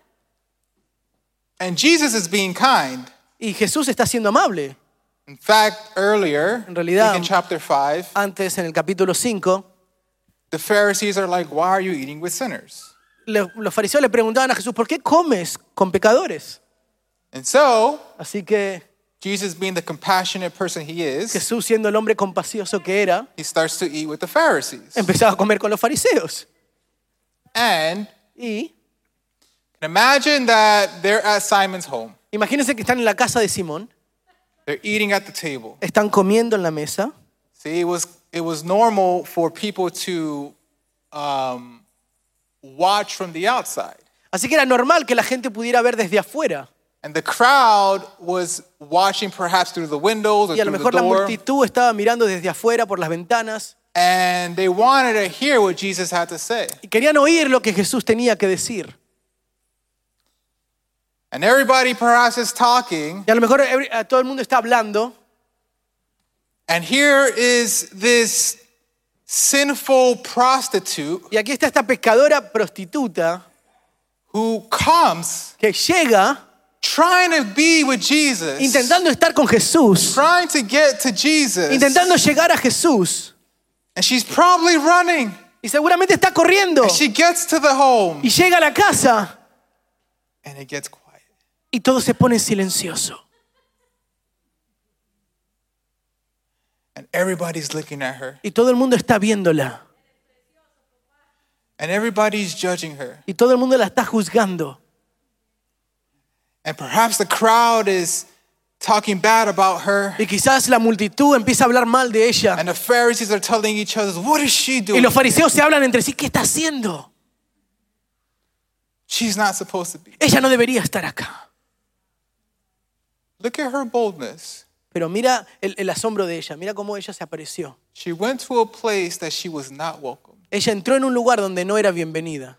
S1: and Jesus is being kind.
S2: y Jesús está siendo amable.
S1: In fact, earlier,
S2: En realidad-
S1: in chapter 5,
S2: Antes, en el capítulo 5,
S1: the Pharisees are like, Why are you eating with sinners?
S2: los fariseos le preguntaban a Jesús, ¿por qué comes con pecadores?
S1: And so,
S2: Así que
S1: Jesus, being the compassionate person he is,
S2: Jesús, siendo el hombre compacioso que era,
S1: he starts to eat with the Pharisees.
S2: empezaba a comer con los fariseos.
S1: And
S2: Y
S1: Imagine that they're at Simon's home.
S2: Imagínense que están en la casa de Simón,
S1: They're eating at the table.
S2: están comiendo en la mesa.
S1: See, it was it was normal for people to um, watch from the outside,
S2: Así que era normal que la gente pudiera ver desde afuera.
S1: And the crowd was watching perhaps through the windows or
S2: Y a lo
S1: through the
S2: mejor la
S1: door,
S2: multitud estaba mirando desde afuera por las ventanas
S1: and they wanted to hear what Jesus had to say.
S2: y querían oír lo que Jesús tenía que decir.
S1: And everybody perhaps is talking,
S2: Y a lo mejor every- eh, todo el mundo está hablando
S1: and here is this sinful prostitute
S2: y aquí está esta pescadora prostituta
S1: who comes
S2: que llega
S1: trying to be with Jesus,
S2: intentando estar con Jesús,
S1: trying to get to Jesus,
S2: intentando llegar a Jesús
S1: and she's probably running.
S2: y seguramente está corriendo
S1: And she gets to the home,
S2: y llega a la casa
S1: and it gets quiet.
S2: y todo se pone silencioso.
S1: And everybody's looking at her,
S2: Y todo el mundo está viéndola
S1: and everybody's judging her.
S2: y todo el mundo la está juzgando.
S1: And perhaps the crowd is talking bad about her,
S2: Y quizás la multitud empieza a hablar mal de ella.
S1: and the Pharisees are telling each other, What is she
S2: Y
S1: doing?
S2: los fariseos se hablan entre sí, ¿qué está haciendo?
S1: She's not supposed to be.
S2: Ella no debería estar acá.
S1: Look at her boldness.
S2: Pero mira el, el asombro de ella, mira cómo ella se apareció.
S1: She went to a place that she was not welcome.
S2: Ella entró en un lugar donde no era bienvenida.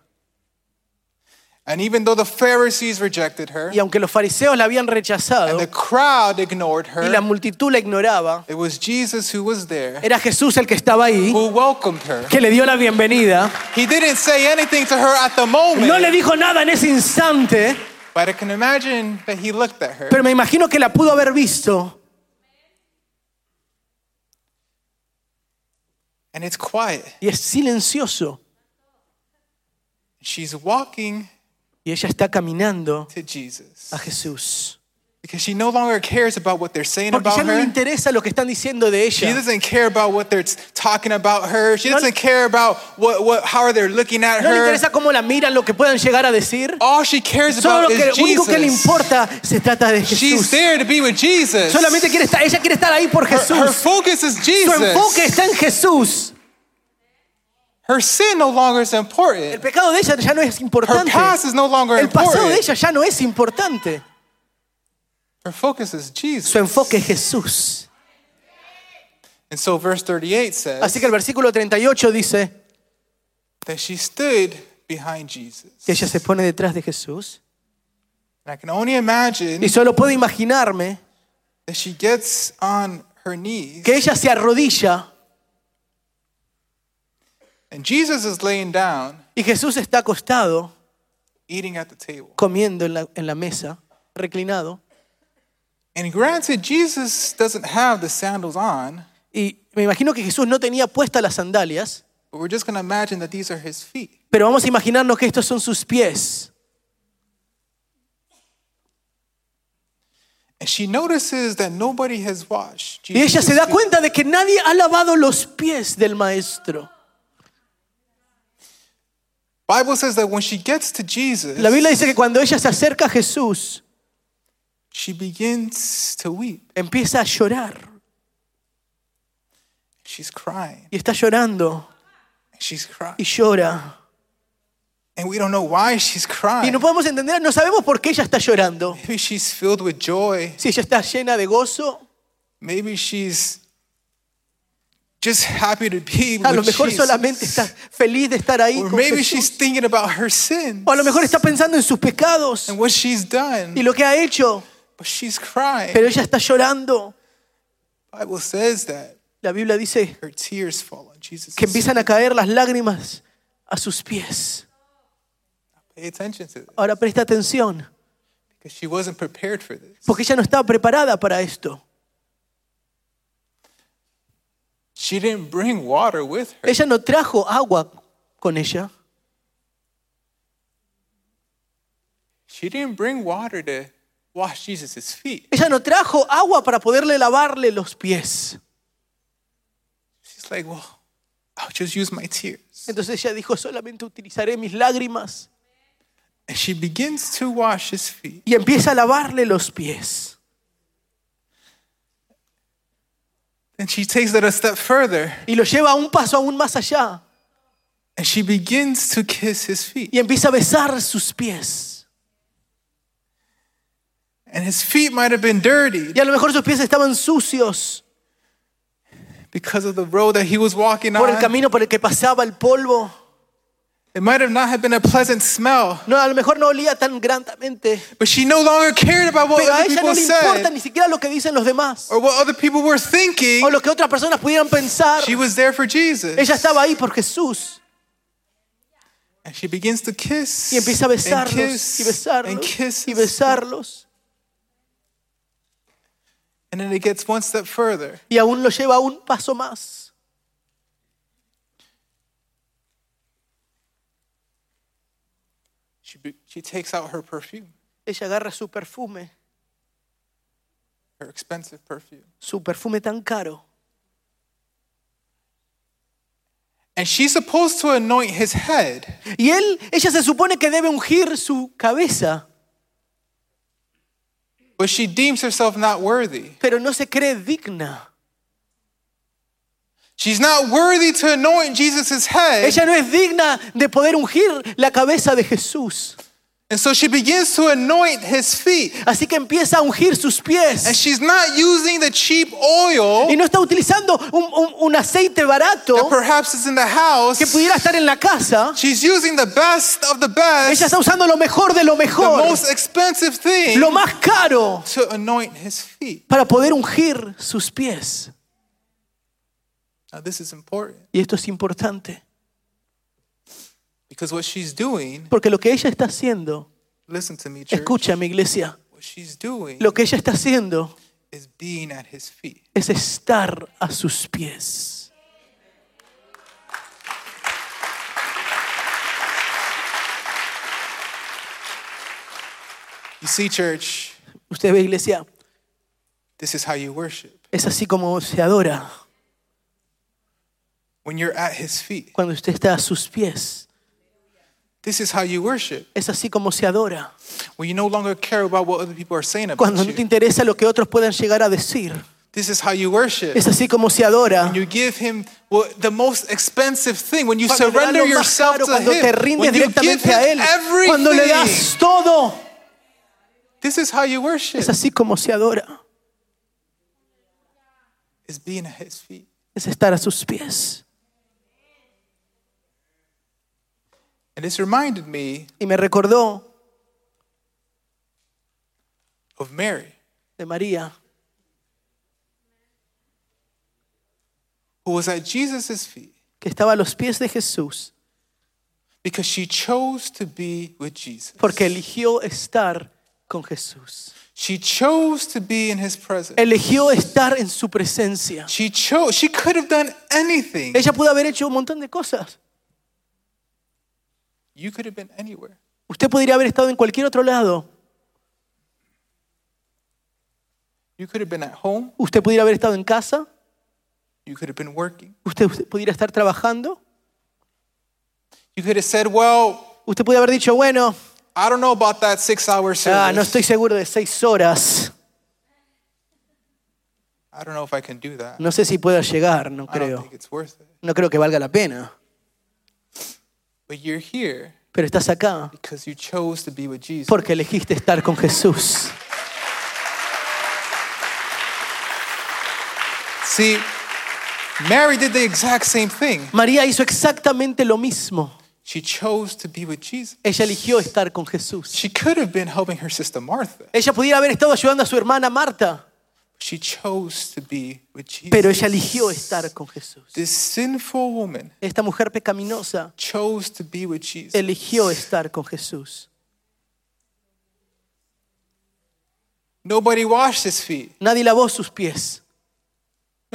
S1: And even though the Pharisees rejected her,
S2: Y aunque los fariseos la habían rechazado
S1: and the crowd ignored
S2: y la
S1: her,
S2: multitud la ignoraba,
S1: it was Jesus who was there,
S2: era Jesús el que estaba ahí,
S1: who welcomed her.
S2: que le dio la bienvenida.
S1: He didn't say anything to her at the moment.
S2: No le dijo nada en ese instante,
S1: But I can imagine that he looked at her
S2: pero me imagino que la pudo haber visto
S1: and it's quiet.
S2: y es silencioso.
S1: She's walking
S2: Y ella está caminando
S1: to Jesus
S2: a Jesús.
S1: because she no longer cares about what they're saying
S2: Porque
S1: about
S2: ya no le
S1: her.
S2: interesa lo que están diciendo de
S1: She
S2: ella.
S1: doesn't care about what they're talking about her. She
S2: No-
S1: doesn't care about what, what how they're looking at
S2: No le
S1: her.
S2: interesa cómo la miran, lo que puedan llegar a decir.
S1: All she cares
S2: Solo
S1: about
S2: lo que,
S1: is
S2: lo único que le
S1: Jesus.
S2: importa se trata de
S1: She's
S2: Jesús.
S1: there to be with Jesus.
S2: Solamente quiere estar, ella quiere estar ahí por
S1: Her, her
S2: Jesús.
S1: focus is
S2: Su enfoque
S1: Jesus.
S2: está en Jesús.
S1: Her sin no longer is
S2: El
S1: important.
S2: pecado de ella ya no es
S1: Her
S2: importante.
S1: past is no longer
S2: El pasado de
S1: important.
S2: ella ya no es importante.
S1: Her focus is Jesus.
S2: Su enfoque es Jesús.
S1: And so verse 38 says
S2: Así que el versículo 38 dice
S1: that she stood behind Jesus.
S2: que ella se pone detrás de Jesús.
S1: And I can only imagine
S2: Y solo puedo imaginarme
S1: that she gets on her knees
S2: que ella se arrodilla
S1: and Jesus is laying down
S2: y Jesús está acostado
S1: eating at the table.
S2: comiendo en la, en la mesa, reclinado.
S1: And granted, Jesus doesn't have the sandals on,
S2: Y me imagino que Jesús no tenía puestas las sandalias,
S1: but we're just going to imagine that these are his feet.
S2: pero vamos a imaginarnos que estos son sus pies.
S1: And she notices that nobody has washed
S2: Y ella
S1: Jesus'
S2: se da
S1: feet.
S2: cuenta de que nadie ha lavado los pies del maestro.
S1: Bible says that when she gets to Jesus,
S2: La Biblia dice que cuando ella se acerca a Jesús,
S1: she begins to weep.
S2: empieza a llorar.
S1: She's crying.
S2: Y está llorando
S1: She's crying.
S2: y llora.
S1: And we don't know why she's
S2: Y
S1: crying.
S2: no podemos entender, no sabemos por qué ella está llorando.
S1: Maybe she's filled with joy.
S2: Si ella está llena de gozo,
S1: Maybe she's just happy to be
S2: a lo mejor
S1: Jesus.
S2: solamente está feliz de estar ahí
S1: Or
S2: con
S1: maybe
S2: Jesús.
S1: she's thinking about her sins
S2: O a lo mejor está pensando en sus pecados
S1: and what she's done.
S2: y lo que ha hecho,
S1: But she's crying.
S2: pero ella está llorando.
S1: Bible says that
S2: La Biblia dice
S1: her tears fall on Jesus.
S2: que empiezan a caer las lágrimas a sus pies.
S1: Pay attention to this
S2: Ahora presta atención,
S1: because she wasn't prepared for this.
S2: porque ella no estaba preparada para esto.
S1: She didn't bring water with her.
S2: Ella no trajo agua con ella.
S1: She didn't bring water to wash Jesus' feet.
S2: Ella no trajo agua para poderle lavarle los pies.
S1: She's like, well, I'll just use my tears.
S2: Entonces ella dijo, solamente utilizaré mis lágrimas.
S1: And she begins to wash his feet.
S2: y empieza a lavarle los pies.
S1: And she takes it a step further
S2: Y lo lleva un paso aún más allá
S1: and she begins to kiss his feet.
S2: y empieza a besar sus pies.
S1: And his feet might have been dirty
S2: Y a lo mejor sus pies estaban sucios
S1: because of the road that he was walking on.
S2: por el camino por el que pasaba el polvo.
S1: It might have not have been a pleasant smell,
S2: No, a lo mejor no olía tan grandemente.
S1: but she no longer cared about what
S2: Pero a
S1: other
S2: ella no
S1: people
S2: le importa
S1: said
S2: ni siquiera lo que dicen los demás
S1: or what other people were thinking.
S2: o lo que otras personas pudieran pensar.
S1: She was there for Jesus.
S2: Ella estaba ahí por Jesús
S1: And she begins to kiss
S2: y empieza a
S1: and kiss
S2: y besarlos
S1: and kiss
S2: y besarlos
S1: And then it gets one step further.
S2: y aún lo lleva un paso más.
S1: She, takes out her perfume,
S2: Ella agarra su perfume,
S1: her expensive perfume.
S2: su perfume tan caro
S1: And she's supposed to anoint his head.
S2: y él, ella se supone que debe ungir su cabeza,
S1: But she deems herself not worthy.
S2: pero no se cree digna.
S1: She's not worthy to anoint Jesus' head.
S2: Ella no es digna de poder ungir la cabeza de Jesús.
S1: And so she begins to anoint his feet.
S2: Así que empieza a ungir sus
S1: And
S2: pies.
S1: she's not using the cheap oil
S2: Y no está utilizando un, un- un aceite
S1: that
S2: barato
S1: perhaps is in the house.
S2: que pudiera estar en la casa.
S1: She's using the best of the
S2: Ella
S1: best,
S2: está usando lo mejor de lo
S1: the
S2: mejor,
S1: most expensive thing
S2: lo más caro,
S1: to anoint his feet.
S2: para poder ungir sus pies.
S1: Now, this is important
S2: Y esto es importante,
S1: because what she's doing,
S2: porque lo que ella está haciendo,
S1: listen to me, church,
S2: escucha mi iglesia,
S1: what she's doing
S2: lo que ella está haciendo
S1: is being at his feet.
S2: es estar a sus pies.
S1: You see, church,
S2: Usted ve iglesia,
S1: this is how you worship.
S2: es así como se adora
S1: When you're at his feet,
S2: cuando usted está a sus pies.
S1: this is how you worship.
S2: Es así como se adora.
S1: When you no longer care about what other people are saying about
S2: Cuando no te interesa lo que otros puedan llegar a decir.
S1: This is how you worship.
S2: Es así como se adora.
S1: When you give him what, the most expensive thing, when you
S2: Cuando
S1: surrender yourself
S2: caro,
S1: to
S2: cuando te
S1: him,
S2: rindes
S1: you give
S2: directamente
S1: him
S2: a Él, cuando le
S1: everything.
S2: das todo.
S1: This is how you worship.
S2: Es así como se adora.
S1: Is being at his feet.
S2: Es estar a sus pies.
S1: And this reminded me
S2: Y me recordó
S1: of Mary,
S2: de María,
S1: who was at Jesus' feet
S2: que estaba a los pies de Jesús,
S1: because she chose to be with Jesus.
S2: porque eligió estar con Jesús.
S1: She chose to be in his presence.
S2: Eligió estar en su presencia.
S1: She chose, she could have done anything.
S2: Ella pudo haber hecho un montón de cosas.
S1: You could have been anywhere.
S2: Usted podría haber estado en cualquier otro lado.
S1: You could have been at home.
S2: Usted pudiera haber estado en casa.
S1: You could have been working.
S2: Usted, usted pudiera estar trabajando.
S1: You could have said, Well,
S2: Usted pudiera haber dicho, bueno,
S1: I don't know about that six hour service.
S2: ah, no estoy seguro de seis horas.
S1: I don't know if I can do that.
S2: No sé si pueda llegar, no
S1: I don't
S2: creo.
S1: think it's worth it.
S2: No creo que valga la pena.
S1: But you're here
S2: Pero estás acá
S1: because you chose to be with Jesus.
S2: porque elegiste estar con Jesús.
S1: See, Mary did the exact same thing.
S2: María hizo exactamente lo mismo.
S1: She chose to be with Jesus.
S2: Ella eligió estar con Jesús.
S1: She could have been helping her sister Martha.
S2: Ella pudiera haber estado ayudando a su hermana Marta,
S1: She chose to be with Jesus.
S2: pero ella eligió estar con Jesús.
S1: This sinful woman
S2: Esta mujer pecaminosa
S1: chose to be with Jesus.
S2: eligió estar con Jesús.
S1: Nobody washed his feet.
S2: Nadie lavó sus pies.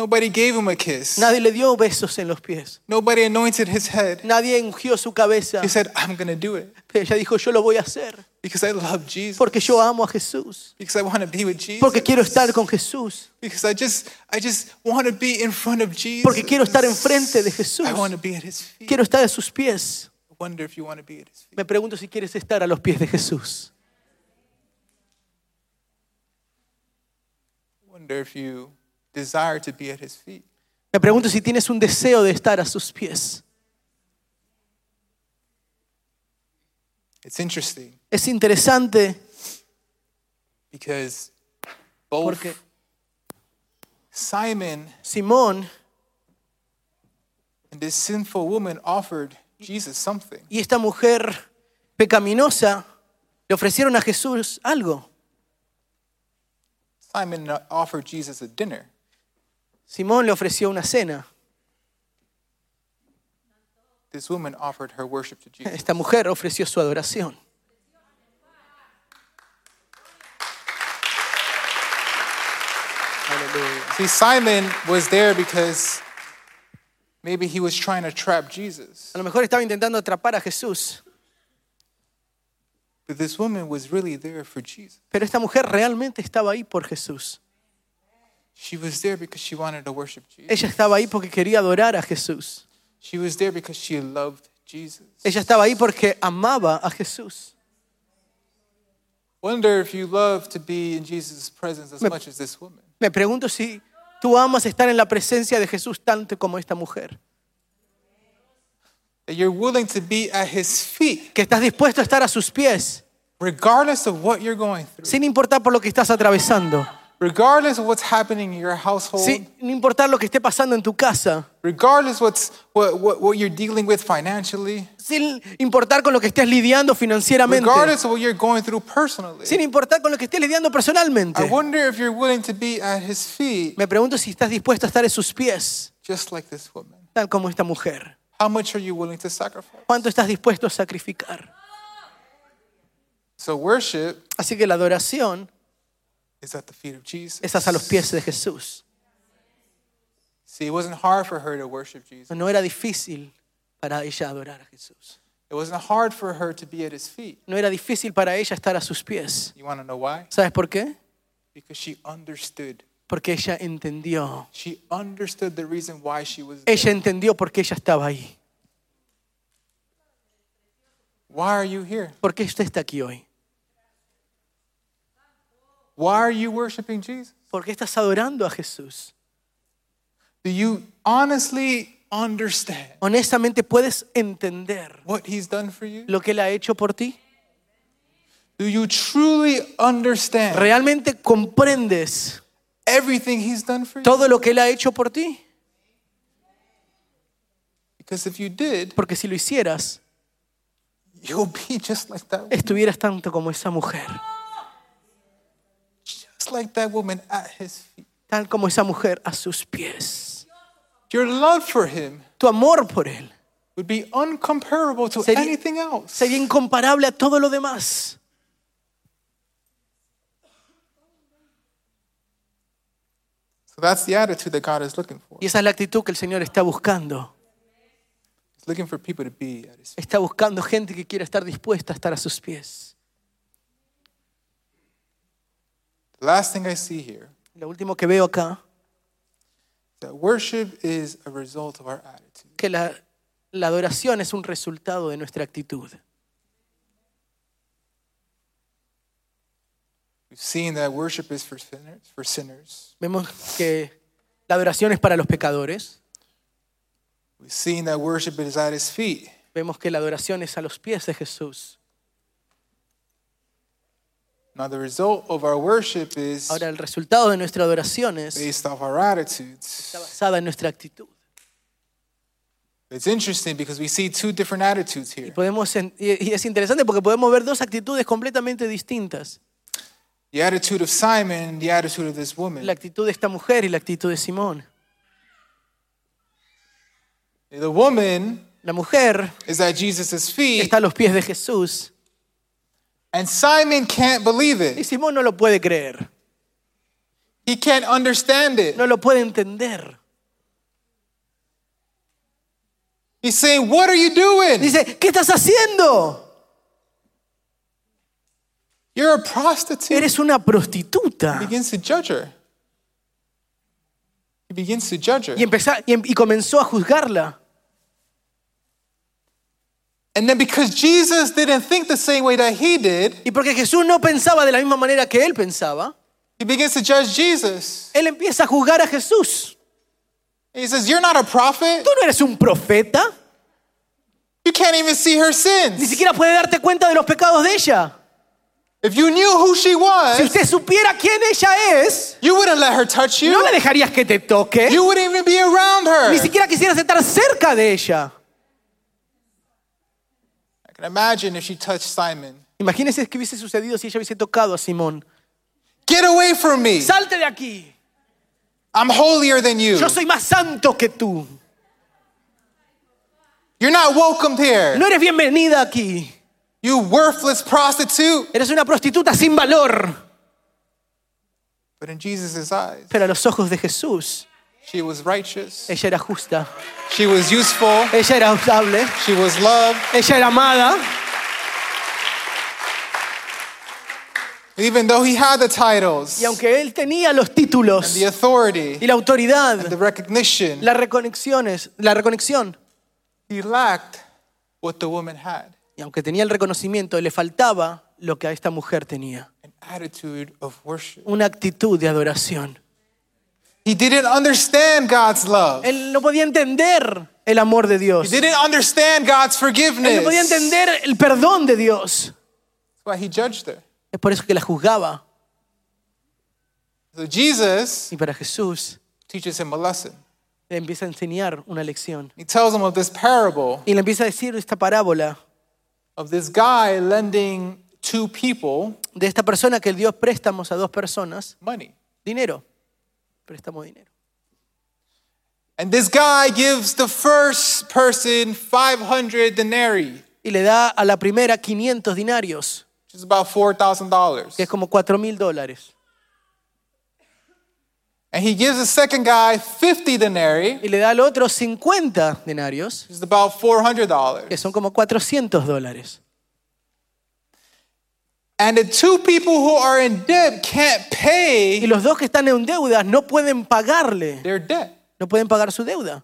S1: Nobody gave him a kiss.
S2: Nadie le dio besos en los pies.
S1: Nobody anointed his head.
S2: Nadie ungió su cabeza.
S1: He said, I'm to do it
S2: Pero ella dijo, yo lo voy a hacer
S1: because I love Jesus.
S2: porque yo amo a Jesús.
S1: Because I want to be with Jesus.
S2: Porque quiero estar con Jesús.
S1: Because I just I just want to be in front of Jesus.
S2: Porque quiero estar enfrente de Jesús.
S1: I want to be at his feet.
S2: Quiero estar a sus pies.
S1: wonder if you want to be at his feet.
S2: Me pregunto si quieres estar a los pies de Jesús.
S1: I wonder if you desire to be at his feet.
S2: Me pregunto si tienes un deseo de estar a sus pies.
S1: It's interesting
S2: Es interesante
S1: because both
S2: porque
S1: Simon
S2: Simón
S1: and this sinful woman offered Jesus something.
S2: y esta mujer pecaminosa le ofrecieron a Jesús algo.
S1: Simon offered Jesus a dinner.
S2: Simón le ofreció una cena.
S1: This woman offered her worship to Jesus.
S2: Esta mujer ofreció su adoración.
S1: See, Simon was there because maybe he was trying to trap Jesus.
S2: A lo mejor estaba intentando atrapar a Jesús,
S1: But this woman was really there for Jesus.
S2: pero esta mujer realmente estaba ahí por Jesús.
S1: She was there because she wanted to worship Jesus.
S2: Ella estaba ahí porque quería adorar a Jesús.
S1: She was there because she loved Jesus.
S2: Ella estaba ahí porque amaba a Jesús.
S1: Wonder if you love to be in Jesus' presence as
S2: Me-
S1: much as this woman.
S2: Me pregunto si tú amas estar en la presencia de Jesús tanto como esta mujer.
S1: That you're willing to be at his feet,
S2: Que estás dispuesto a estar a sus pies,
S1: regardless of what you're going through,
S2: sin importar por lo que estás atravesando.
S1: Regardless of what's happening in your household,
S2: Sin importar lo que esté pasando en tu casa.
S1: regardless what's, what, what, what you're dealing with financially,
S2: Sin importar con lo que estés lidiando financieramente.
S1: regardless of what you're going through personally.
S2: Sin importar con lo que estés lidiando personalmente.
S1: I wonder if you're willing to be at his feet,
S2: Me pregunto si estás dispuesto a estar en sus pies,
S1: just like this woman.
S2: tal como esta mujer.
S1: How much are you willing to sacrifice?
S2: ¿Cuánto estás dispuesto a sacrificar?
S1: So, worship
S2: Así que la adoración
S1: is at the feet of Jesus.
S2: es a los pies de Jesús.
S1: See, it wasn't hard for her to worship Jesus.
S2: No era difícil para ella adorar a Jesús.
S1: It wasn't hard for her to be at his feet.
S2: No era difícil para ella estar a sus pies.
S1: You want to know why?
S2: ¿Sabes por qué?
S1: Because she understood.
S2: Porque ella entendió.
S1: She understood the reason why she was there.
S2: Ella entendió por qué ella estaba ahí.
S1: Why are you here?
S2: ¿Por qué usted está aquí hoy?
S1: Why are you worshiping Jesus?
S2: ¿Por qué estás adorando a Jesús?
S1: Do you honestly understand
S2: Honestamente, ¿puedes entender
S1: what he's done for you?
S2: lo que Él ha hecho por ti?
S1: Do you truly understand
S2: ¿Realmente comprendes
S1: everything he's done for you?
S2: todo lo que Él ha hecho por ti?
S1: Because if you did,
S2: Porque si lo hicieras,
S1: you'll be just like that
S2: estuvieras tanto como esa mujer.
S1: Just like that woman at his feet.
S2: Tal como esa mujer a sus pies.
S1: Your love for him
S2: Tu amor por Él
S1: would be uncomparable to
S2: Sería-
S1: anything else.
S2: sería incomparable a todo lo demás.
S1: So that's the attitude that God is looking for.
S2: Y esa es la actitud que el Señor está buscando.
S1: He's looking for people to be at his feet.
S2: Está buscando gente que quiera estar dispuesta a estar a sus pies.
S1: The last thing I see here
S2: Lo último que veo acá,
S1: that worship is a result of our attitude.
S2: que la, la adoración es un resultado de nuestra actitud.
S1: We've seen that worship is for sinners, for sinners.
S2: Vemos que la adoración es para los pecadores.
S1: We've seen that worship is at his feet.
S2: Vemos que la adoración es a los pies de Jesús.
S1: Now the result of our worship is
S2: Ahora, el resultado de nuestra adoración es
S1: based off our attitudes.
S2: está basada en nuestra actitud.
S1: It's interesting because we see two different attitudes
S2: Y,
S1: here.
S2: podemos, en- y y es interesante porque podemos ver dos actitudes completamente distintas.
S1: The attitude of Simon and the attitude of this woman.
S2: La actitud de esta mujer y la actitud de Simón.
S1: The woman
S2: La mujer
S1: is at Jesus' feet,
S2: está a los pies de Jesús
S1: and Simon can't believe
S2: y
S1: it.
S2: Simón no lo puede creer,
S1: He can't understand it.
S2: no lo puede entender.
S1: He's saying, What are you doing?
S2: Dice, ¿qué estás haciendo?
S1: You're a prostitute.
S2: Eres una prostituta.
S1: He begins to judge her. He begins to judge her.
S2: Y, empezá- y em- y comenzó a juzgarla.
S1: And then because Jesus didn't think the same way that he did,
S2: Y porque Jesús no pensaba de la misma manera que él pensaba,
S1: he begins to judge Jesus.
S2: él empieza a juzgar a Jesús.
S1: He says, You're not a prophet.
S2: Tú no eres un profeta,
S1: You can't even see her
S2: ni
S1: sins.
S2: siquiera puedes darte cuenta de los pecados de ella.
S1: If you knew who she
S2: Si
S1: was,
S2: usted supiera quién ella es,
S1: you wouldn't let her touch
S2: no
S1: you.
S2: le dejarías que te toque,
S1: You wouldn't even be around
S2: ni
S1: her.
S2: siquiera quisieras estar cerca de ella.
S1: I can imagine if she touched Simon.
S2: Imagínese qué hubiese sucedido si ella hubiese tocado a Simón.
S1: Get away from me.
S2: Salte de aquí.
S1: I'm holier than you.
S2: Yo soy más santo que tú.
S1: You're not welcomed here.
S2: No eres bienvenida aquí.
S1: You worthless prostitute.
S2: Eres una prostituta sin valor.
S1: But in Jesus' eyes,
S2: Pero a los ojos de Jesús,
S1: she was righteous.
S2: ella era justa.
S1: She was useful.
S2: Ella era usable.
S1: She was loved.
S2: Ella era amada.
S1: Even though he had the titles,
S2: Y aunque él tenía los títulos
S1: the authority,
S2: y la autoridad,
S1: the recognition,
S2: las reconexiones, la reconexión,
S1: he lacked what the woman had
S2: y aunque tenía el reconocimiento, le faltaba lo que a esta mujer tenía.
S1: an attitude of worship.
S2: Una actitud de adoración.
S1: He didn't understand God's love.
S2: Él no podía entender el amor de
S1: He
S2: Dios. Él
S1: didn't understand God's forgiveness.
S2: no podía entender el perdón de Dios.
S1: That's why he judged her.
S2: Es por eso que la juzgaba.
S1: So Jesus
S2: Y para Jesús
S1: teaches him a lesson.
S2: le empieza a enseñar una lección.
S1: He tells him of this parable
S2: Y le empieza a decir esta parábola
S1: of this guy lending two people
S2: de esta persona que dio préstamos a dos personas,
S1: money.
S2: dinero. Préstamo de dinero.
S1: And this guy gives the first person 500 denarii,
S2: Y le da a la primera 500 dinarios,
S1: which is about $4,000.
S2: que es como 4 mil dólares.
S1: And he gives the second guy 50 denarii,
S2: Y le da al otro 50 denarios,
S1: which is about $400.
S2: que son como 400 dólares.
S1: And the two people who are in debt can't pay Y
S2: los dos que están en deudas no pueden pagarle,
S1: their debt.
S2: no pueden pagar su deuda.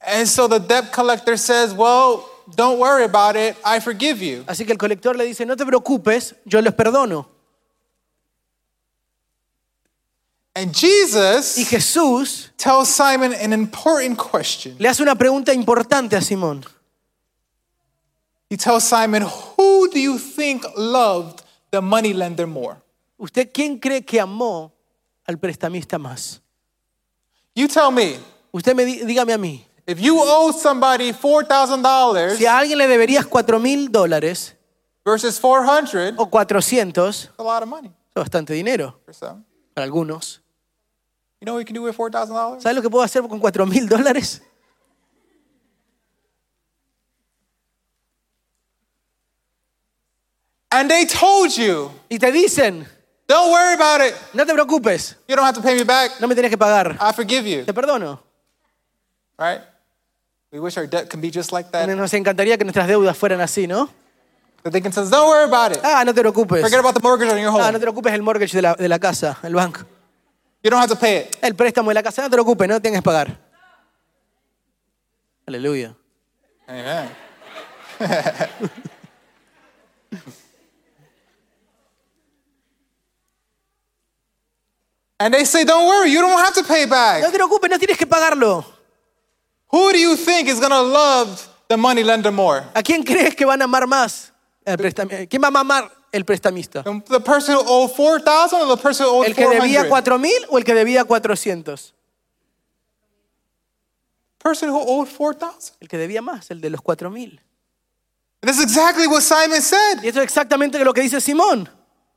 S1: And so the debt collector says, Well, don't worry about it. I forgive you.
S2: Así que el colector le dice, no te preocupes, yo les perdono.
S1: And Jesus Y
S2: Jesús
S1: tells Simon an important question.
S2: le hace una pregunta importante a Simón.
S1: He tells Simon, Who do you think loved the money lender more?
S2: ¿Usted quién cree que amó al prestamista más?
S1: You tell me.
S2: Usted me dígame a mí.
S1: If you owe somebody $4,000
S2: Si a alguien le deberías 4 mil dólares
S1: versus 400,
S2: o 400,
S1: it's a lot of money
S2: es bastante dinero
S1: for some.
S2: para algunos.
S1: You know what you can do with $4,000?
S2: ¿Sabes lo que puedo hacer con 4 mil dólares?
S1: And they told you,
S2: Y te dicen,
S1: don't worry about it.
S2: no te preocupes,
S1: You don't have to pay me back.
S2: no me tenés que pagar,
S1: I forgive you.
S2: te perdono.
S1: Right? We wish our debt can be just like that.
S2: Nos encantaría que nuestras deudas fueran así, ¿no?
S1: That they can say, don't worry about it.
S2: Ah, no te preocupes.
S1: Forget about the mortgage on your
S2: Ah, no
S1: home.
S2: te preocupes el mortgage de la, de la casa, el banco.
S1: You don't have to pay it.
S2: El préstamo de la casa, no te preocupes, no tengas que pagar. Aleluya.
S1: Amen. and they say, don't worry, you don't have to pay
S2: No
S1: back.
S2: te preocupes, no tienes que pagarlo.
S1: Who do you think is going to love the money lender more?
S2: ¿A quién crees que van a amar más? El prestam- ¿Quién va a amar el prestamista?
S1: The person who owed 4,000 or the person who owed
S2: ¿El que debía
S1: 400?
S2: 4 mil o el que debía 400?
S1: person who owed 4,000.
S2: El que debía más, el de los 4 mil.
S1: That's exactly what Simon said.
S2: Y eso es exactamente lo que dice Simón.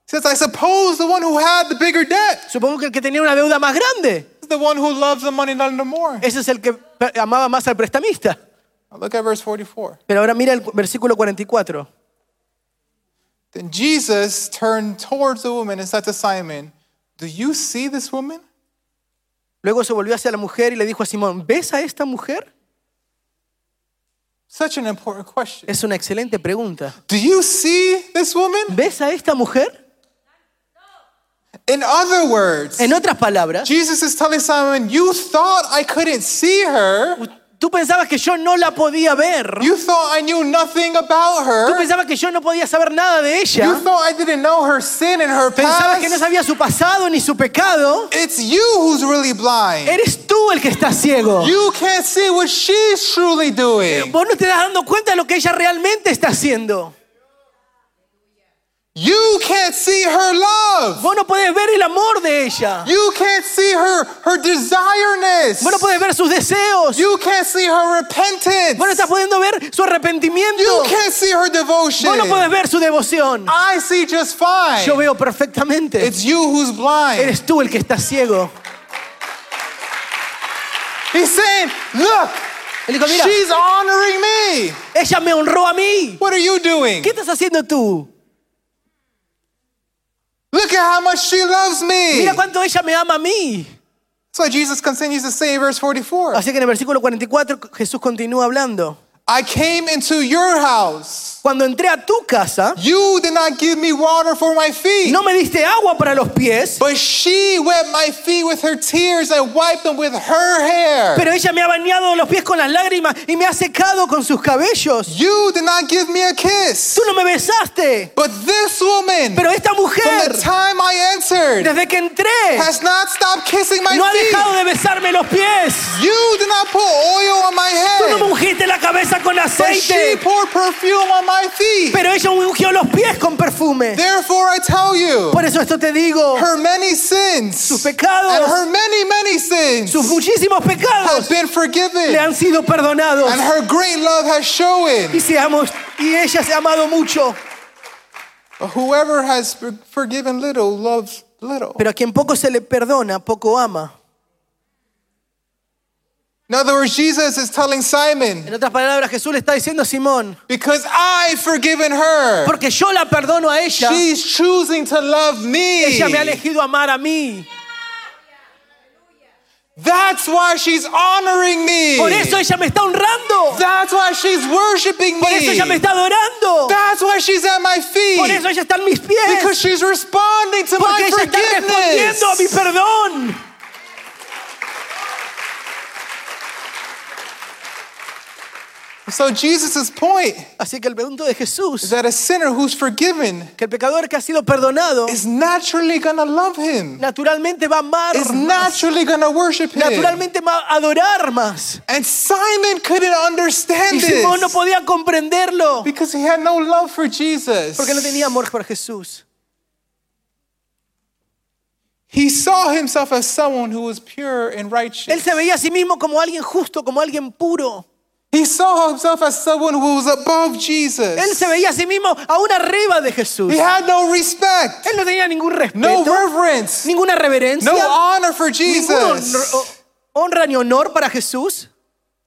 S1: Says, I suppose the one who had the bigger debt
S2: Supongo que el que tenía una deuda más grande,
S1: is the one who loves the money lender more.
S2: ese es el que amaba más al prestamista.
S1: Look at verse 44.
S2: Pero ahora mira el versículo 44.
S1: Then Jesus turned towards the woman and said to Simon, Do you see this woman?
S2: Luego se volvió hacia la mujer y le dijo a Simón, ¿ves a esta mujer?
S1: Such an important question.
S2: Es una excelente pregunta.
S1: Do you see this woman?
S2: ¿Ves a esta mujer?
S1: In other words,
S2: En otras palabras,
S1: Jesus is telling Simon, You thought I couldn't see her,
S2: Tú pensabas que yo no la podía ver.
S1: You thought I knew nothing about
S2: Tú
S1: her.
S2: pensabas que yo no podía saber nada de
S1: You
S2: ella.
S1: thought I didn't know her sin and her
S2: Pensabas que no
S1: past.
S2: sabía su pasado ni su pecado.
S1: It's you who's really blind.
S2: Eres tú el que está ciego.
S1: You can't see what she's truly doing.
S2: Vos no te das dando cuenta de lo que ella realmente está haciendo.
S1: You can't see her love.
S2: Vos no puedes ver el amor de ella.
S1: You can't see her her desireness.
S2: Vos no puedes ver sus deseos.
S1: You can't see her repentance.
S2: Vos no estás pudiendo ver su arrepentimiento.
S1: You can't see her devotion.
S2: Vos no puedes ver su devoción.
S1: I see just fine.
S2: Yo veo perfectamente.
S1: It's you who's blind.
S2: Eres tú el que está ciego.
S1: He's saying, look,
S2: mira,
S1: she's honoring me.
S2: ella me honró a mí.
S1: What are you doing?
S2: ¿Qué estás haciendo tú?
S1: Look at how much she loves me.
S2: Mira cuánto ella me ama a mí.
S1: So Jesus continues to say in verse 44.
S2: Así que en el versículo 44 Jesús continúa hablando.
S1: I came into your house.
S2: Cuando entré a tu casa,
S1: You did not give me water for my feet.
S2: no me diste agua para los pies,
S1: But she wet my feet with her tears and wiped them with her hair.
S2: pero ella me ha bañado los pies con las lágrimas y me ha secado con sus cabellos.
S1: You did not give me a kiss.
S2: Tú no me besaste,
S1: But this woman,
S2: pero esta
S1: from
S2: mujer,
S1: the time I entered,
S2: desde que entré,
S1: has not stopped kissing my
S2: no ha dejado de besarme los pies.
S1: You did not put oil on my
S2: Tú no me
S1: head.
S2: ungiste la cabeza con
S1: But she
S2: aceite,
S1: poured perfume on my feet.
S2: pero ella ungió los pies con perfume.
S1: Therefore, I tell you,
S2: Por eso esto te digo,
S1: her many sins
S2: sus
S1: and
S2: pecados,
S1: her many, many sins
S2: sus muchísimos
S1: have
S2: pecados
S1: been
S2: le
S1: forgiven,
S2: han sido perdonados.
S1: and her great love has shown.
S2: Y, y ella se ha amado mucho.
S1: But whoever has for- forgiven little loves little.
S2: Pero a quien poco se le perdona, poco ama.
S1: In other words, Jesus is telling Simon,
S2: En otras palabras, Jesús le está diciendo a Simón,
S1: because I've forgiven her,
S2: porque yo la perdono a ella,
S1: she's choosing to love me.
S2: ella me ha elegido amar a mí.
S1: That's why she's honoring me.
S2: Por eso ella me está honrando.
S1: That's why she's worshiping me.
S2: Por eso ella me está adorando.
S1: That's why she's at my feet.
S2: Por eso ella está en mis pies.
S1: Because she's responding to
S2: Porque
S1: my
S2: ella está respondiendo a mi
S1: forgiveness.
S2: perdón.
S1: So Jesus' point
S2: Así que el punto de
S1: is that a sinner who's forgiven
S2: que el pecador que ha sido perdonado,
S1: is naturally gonna love him.
S2: naturalmente va a amar
S1: Is
S2: más.
S1: naturally gonna worship him.
S2: Naturalmente va a adorar más.
S1: And Simon couldn't
S2: Y
S1: understand
S2: Simón no
S1: this
S2: podía comprenderlo.
S1: because he had no love for Jesus.
S2: Porque no tenía amor por Jesús.
S1: He saw himself as someone who was pure and
S2: Él
S1: righteous.
S2: se veía a sí mismo como alguien justo, como alguien puro.
S1: He saw himself as someone who was above
S2: Él
S1: Jesus.
S2: se veía a sí mismo aún arriba de Jesús.
S1: He had no respect,
S2: Él no tenía ningún
S1: no
S2: respeto,
S1: reverence,
S2: ninguna reverencia,
S1: no honor for Jesus.
S2: honra ni honor para Jesús.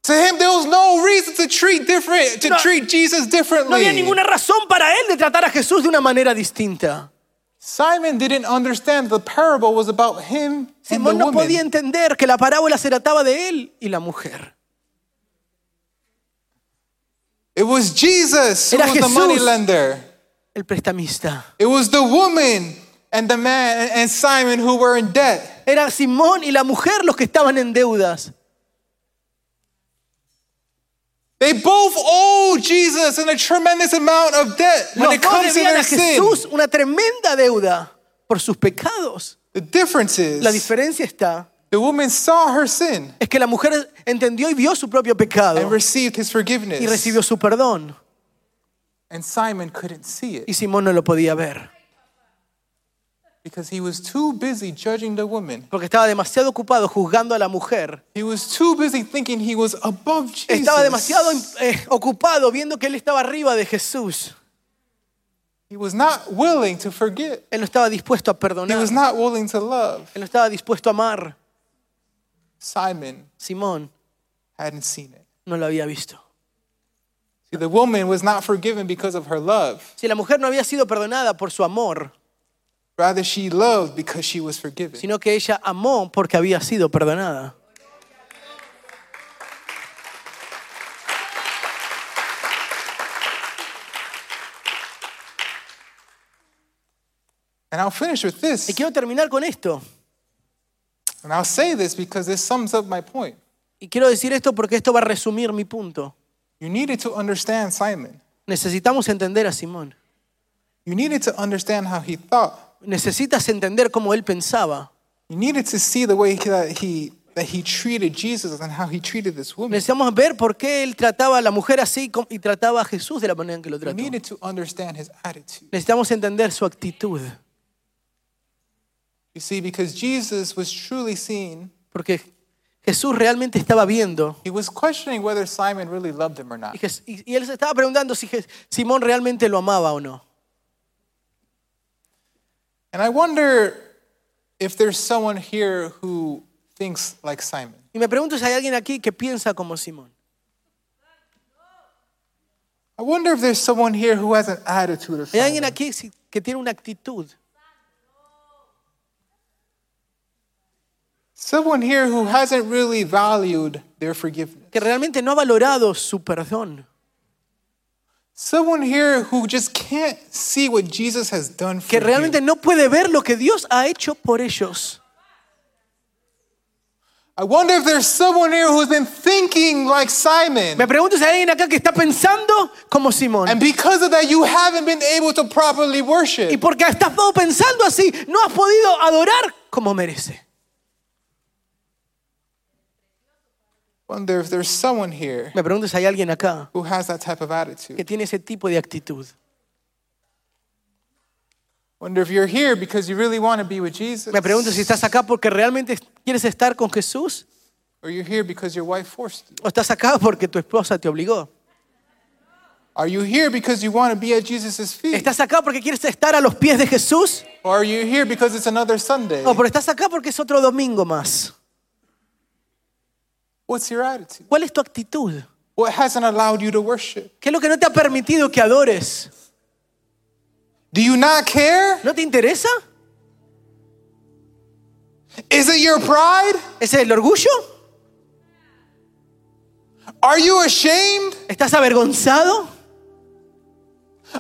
S1: To him, there was no reason to treat different, to
S2: No-
S1: treat Jesus
S2: No había
S1: differently.
S2: ninguna razón para él de tratar a Jesús de una manera distinta.
S1: Simon didn't understand the parable was about him and the
S2: Simón no podía
S1: woman.
S2: entender que la parábola se trataba de él y la mujer.
S1: It was Jesus who
S2: Era
S1: was the
S2: Jesús.
S1: money lender.
S2: El prestamista.
S1: It was the woman and the man and Simon who were in debt.
S2: Era Simón y la mujer los que estaban en deudas.
S1: They both owe Jesus in a tremendous amount of debt when
S2: Los
S1: it comes to their
S2: a
S1: sin.
S2: Jesús una tremenda deuda por sus pecados.
S1: The difference
S2: La
S1: is
S2: diferencia está
S1: the woman saw her sin
S2: es que la mujer entendió y vio su propio pecado
S1: and received his
S2: y
S1: forgiveness.
S2: recibió su perdón.
S1: And Simon couldn't see it
S2: Y Simón no lo podía ver
S1: because he was too busy judging the woman.
S2: porque estaba demasiado ocupado juzgando a la mujer.
S1: He was too busy thinking he was above Jesus.
S2: Estaba demasiado eh, ocupado viendo que él estaba arriba de Jesús.
S1: He was not willing to forget.
S2: Él no estaba dispuesto a
S1: He
S2: perdonar.
S1: was not willing to love.
S2: Él no estaba dispuesto a amar.
S1: Simon
S2: Simón
S1: hadn't seen it.
S2: no lo había visto.
S1: See, the woman was not forgiven because of her love.
S2: Si la mujer no había sido perdonada por su amor,
S1: Rather, she loved because she was forgiven.
S2: sino que ella amó porque había sido perdonada.
S1: And I'll finish with
S2: Y
S1: this.
S2: quiero terminar con esto.
S1: And I'll say this because this sums up my point.
S2: Y quiero decir esto porque esto va a resumir mi punto.
S1: You needed to understand Simon.
S2: Necesitamos entender a Simón.
S1: You needed to understand how he thought.
S2: Necesitas entender cómo él pensaba.
S1: You needed to see the way that he that he treated Jesus and how he treated this woman.
S2: Necesitamos ver por qué él trataba a la mujer así y trataba a Jesús de la manera en que lo
S1: You
S2: trató.
S1: needed to understand his attitude.
S2: Necesitamos entender su actitud.
S1: You see, because Jesus was truly seen,
S2: Porque Jesús realmente estaba viendo.
S1: he was questioning whether Simon really loved him or
S2: Y,
S1: not.
S2: Jes- y- y él se estaba preguntando si Je- Simón realmente lo amaba o no.
S1: And I wonder if there's someone here who thinks like Simon.
S2: Y me pregunto si hay alguien aquí que piensa como Simón.
S1: I wonder if there's someone here who has an attitude of
S2: Hay alguien
S1: Simon.
S2: aquí si- que tiene una actitud.
S1: Someone here who hasn't really valued their forgiveness.
S2: que realmente no ha valorado su perdón.
S1: Someone here who just can't see what Jesus has done for
S2: Que realmente
S1: you.
S2: no puede ver lo que Dios ha hecho por ellos.
S1: I wonder if there's someone here who's been thinking like Simon.
S2: Me pregunto si hay alguien acá que está pensando como Simón.
S1: And because of that, you haven't been able to properly worship.
S2: Y porque estás todo pensando así, no has podido adorar como merece.
S1: Wonder if there's someone here
S2: Me pregunto si hay alguien acá
S1: who has that type of
S2: que
S1: attitude.
S2: tiene ese tipo de actitud.
S1: Wonder if you're here because you really want to be with Jesus.
S2: Me pregunto si estás acá porque realmente quieres estar con Jesús
S1: Or you're here because your wife forced you.
S2: o estás acá porque tu esposa te obligó.
S1: Are you here because you want to be at Jesus' feet?
S2: ¿Estás acá porque quieres estar a los pies de Jesús?
S1: Or are you here because it's another Sunday?
S2: O porque estás acá porque es otro domingo más.
S1: What's your attitude?
S2: ¿Cuál es tu actitud?
S1: What hasn't allowed you to worship?
S2: ¿Qué es lo que no te ha permitido que adores?
S1: Do you not care?
S2: ¿No te interesa?
S1: Is it your pride?
S2: ¿Ese es el orgullo?
S1: Are you ashamed?
S2: ¿Estás avergonzado?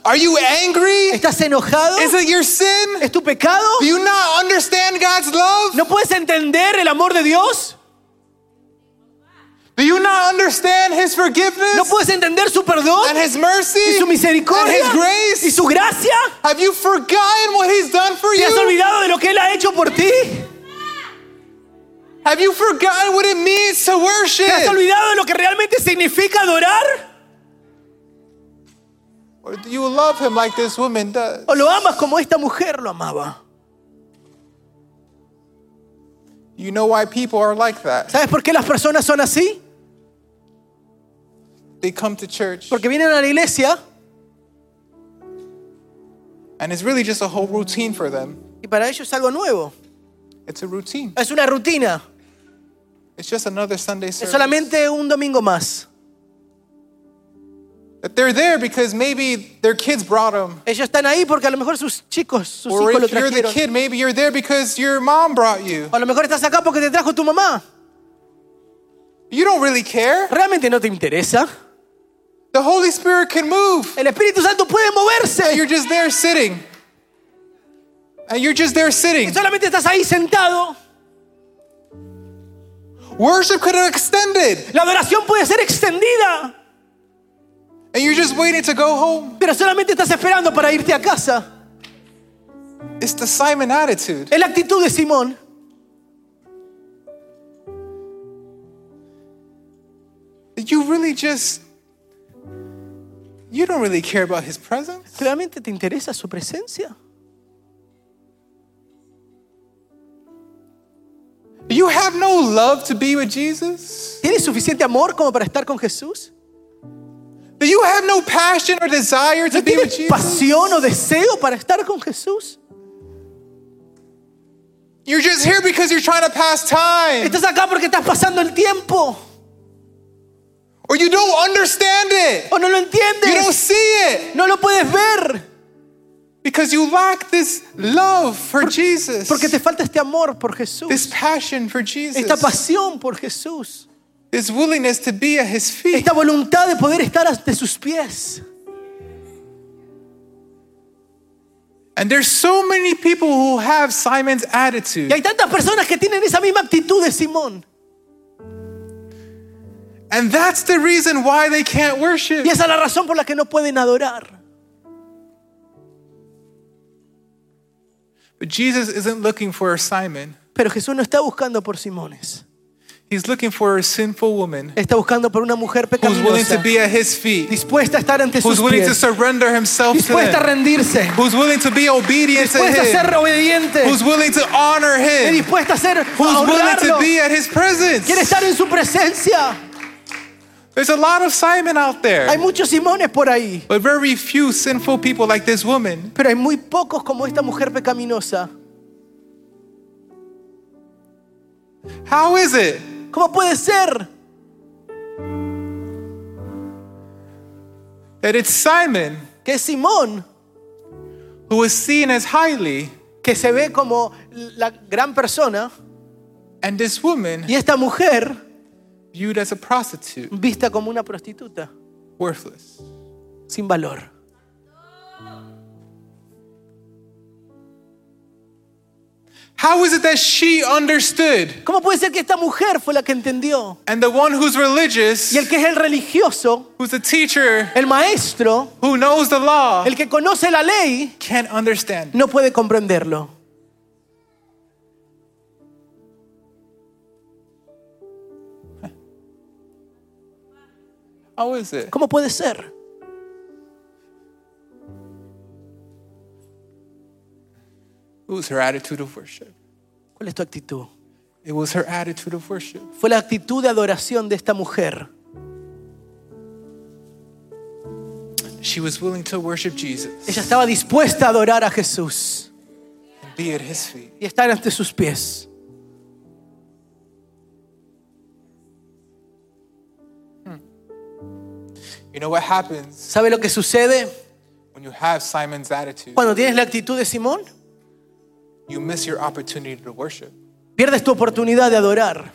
S1: Are you angry?
S2: ¿Estás enojado?
S1: Is it your sin?
S2: ¿Es tu pecado?
S1: Do you not understand God's love?
S2: ¿No puedes entender el amor de Dios?
S1: Do you not understand His forgiveness
S2: ¿No puedes entender su perdón
S1: and His mercy
S2: y su
S1: and
S2: misericordia
S1: His grace?
S2: y su gracia?
S1: Have you forgotten what He's done for
S2: ¿Te has
S1: you?
S2: olvidado de lo que Él ha hecho por ti?
S1: Have you forgotten what it means to worship?
S2: ¿Te has olvidado de lo que realmente significa adorar?
S1: Or do you love Him like this woman does?
S2: ¿O lo amas como esta mujer lo amaba?
S1: You know why people are like that?
S2: ¿Sabes por qué las personas son así?
S1: They come to church
S2: Porque vienen a la iglesia
S1: and it's really just a whole routine for them.
S2: y para ellos es algo nuevo.
S1: It's a routine.
S2: Es una rutina.
S1: It's just another Sunday
S2: Es
S1: service.
S2: solamente un domingo más.
S1: That they're there because maybe their kids brought them.
S2: Ellos están ahí porque a lo mejor sus chicos, sus
S1: Or
S2: hijos lo
S1: if you're the
S2: trajeron.
S1: kid, maybe you're there because your mom brought you.
S2: O a lo mejor estás acá porque te trajo tu mamá.
S1: You don't really care.
S2: Realmente no te interesa.
S1: The Holy Spirit can move.
S2: El Espíritu Santo puede
S1: And
S2: moverse.
S1: you're just there sitting. And you're just there
S2: Y
S1: sitting.
S2: solamente estás ahí sentado.
S1: Worship could have extended.
S2: La adoración puede ser extendida.
S1: And you're just waiting to go home.
S2: Pero solamente estás esperando para irte a casa.
S1: It's the Simon attitude.
S2: Es la actitud de Simón.
S1: You really just, you don't really care about his presence.
S2: ¿Realmente te interesa su presencia?
S1: You have no love to be with Jesus.
S2: ¿Tienes suficiente amor como para estar con Jesús?
S1: Do you have no passion or desire to
S2: ¿No
S1: be with Jesus?
S2: pasión o deseo para estar con Jesús?
S1: You're just here because you're trying to pass time.
S2: Estás acá porque estás pasando el tiempo.
S1: Or you don't understand it.
S2: O no lo
S1: You don't
S2: entiendes.
S1: see it.
S2: No lo puedes ver.
S1: Because you lack this love for Jesus.
S2: Porque te falta este amor por Jesús.
S1: This passion for Jesus.
S2: Esta pasión por Jesús.
S1: This willingness to be at his feet.
S2: Esta voluntad de poder estar ante sus pies.
S1: And there's so many people who have Simon's
S2: Y
S1: attitude.
S2: hay tantas personas que tienen esa misma actitud de Simón.
S1: And that's the reason why they can't worship.
S2: Y esa es la razón por la que no pueden adorar.
S1: But Jesus isn't looking for a Simon.
S2: Pero Jesús no está buscando por Simones.
S1: He's looking for a sinful woman
S2: Está buscando por una mujer
S1: who's willing to
S2: pecaminosa,
S1: be at his feet,
S2: dispuesta a estar ante sus
S1: who's willing to
S2: pies,
S1: surrender himself to
S2: dispuesta a rendirse,
S1: who's willing to be obedient to
S2: dispuesta a ser obediente,
S1: who's willing to honor
S2: y
S1: him,
S2: dispuesta a ser
S1: who's willing to be at his presence.
S2: Quiere estar en su presencia.
S1: There's a lot of Simon out there.
S2: Hay muchos Simones por ahí,
S1: but very few sinful people like this woman.
S2: pero hay muy pocos como esta mujer pecaminosa.
S1: How is it
S2: ¿Cómo puede ser
S1: that it's Simon
S2: que Simón,
S1: who is seen as highly
S2: que se ve como la gran persona,
S1: and this woman
S2: y esta mujer
S1: viewed as a prostitute,
S2: vista como una prostituta,
S1: worthless?
S2: sin valor?
S1: How is it that she understood
S2: ¿Cómo puede ser que esta mujer fue la que entendió?
S1: and the one who's religious,
S2: Y el que es el religioso,
S1: who's the teacher,
S2: el maestro,
S1: who knows the law,
S2: el que conoce la ley,
S1: can't understand?
S2: no puede comprenderlo?
S1: How is it?
S2: ¿Cómo puede ser?
S1: It was her attitude of worship.
S2: ¿Cuál es tu actitud?
S1: It was her attitude of worship.
S2: Fue la actitud de adoración de esta mujer.
S1: She was willing to worship Jesus
S2: Ella estaba dispuesta a adorar a Jesús
S1: and be at his feet.
S2: y estar ante sus pies.
S1: Know what happens
S2: ¿Sabe lo que sucede
S1: when you have Simon's attitude?
S2: cuando tienes la actitud de Simón?
S1: You miss your opportunity to worship.
S2: Pierdes tu oportunidad de adorar.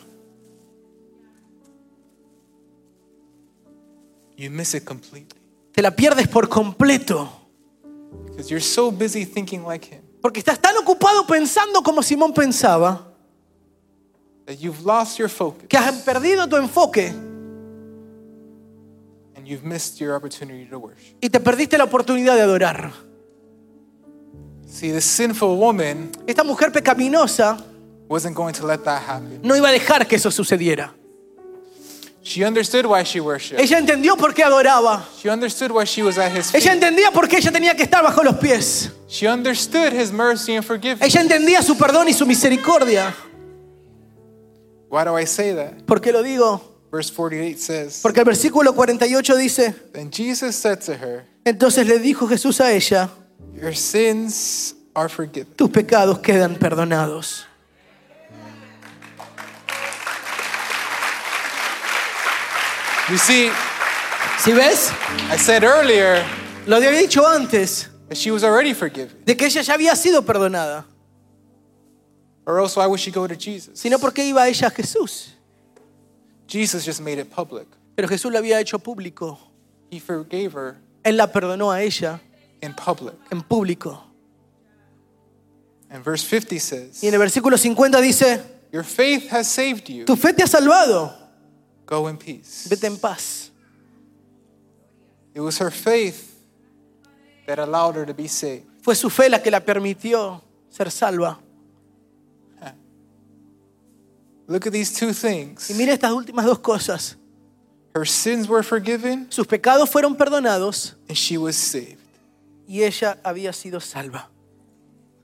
S1: You miss it completely
S2: Te la pierdes por completo.
S1: because you're so busy thinking like him
S2: Porque estás tan ocupado pensando como Simón pensaba
S1: that you've lost your focus
S2: que has perdido tu enfoque
S1: you've missed your opportunity to worship.
S2: y te perdiste la oportunidad de adorar.
S1: See, the sinful woman
S2: Esta mujer pecaminosa
S1: wasn't going to let that happen.
S2: no iba a dejar que eso sucediera.
S1: She understood why she worshiped.
S2: Ella entendió por qué adoraba.
S1: She understood why she was at his feet.
S2: Ella entendía por qué ella tenía que estar bajo los pies.
S1: She understood his mercy and forgiveness.
S2: Ella entendía su perdón y su misericordia.
S1: Why do I say that?
S2: ¿Por qué lo digo?
S1: Verse 48 says,
S2: Porque el versículo 48 dice,
S1: Then Jesus said to her,
S2: entonces le dijo Jesús a ella,
S1: Your sins are forgiven.
S2: tus pecados quedan perdonados.
S1: You see,
S2: ¿Sí ves?
S1: I said earlier
S2: Lo había dicho antes,
S1: that she was already forgiven.
S2: de que ella ya había sido perdonada.
S1: Or else, why would she go to Jesus?
S2: Sino porque iba ella a Jesús.
S1: Jesus just made it public.
S2: Pero Jesús lo había hecho público.
S1: He forgave her
S2: Él la perdonó a ella
S1: in public.
S2: en público.
S1: And verse 50 says,
S2: Y en el versículo 50 dice,
S1: Your faith has saved you.
S2: tu fe te ha salvado,
S1: Go in peace.
S2: vete en paz.
S1: It was her faith that allowed her to be saved.
S2: Fue su fe la que la permitió ser salva.
S1: Look at these two things.
S2: Y mira estas últimas dos cosas.
S1: Her sins were forgiven
S2: Sus pecados fueron perdonados
S1: and she was saved.
S2: y ella había sido salva.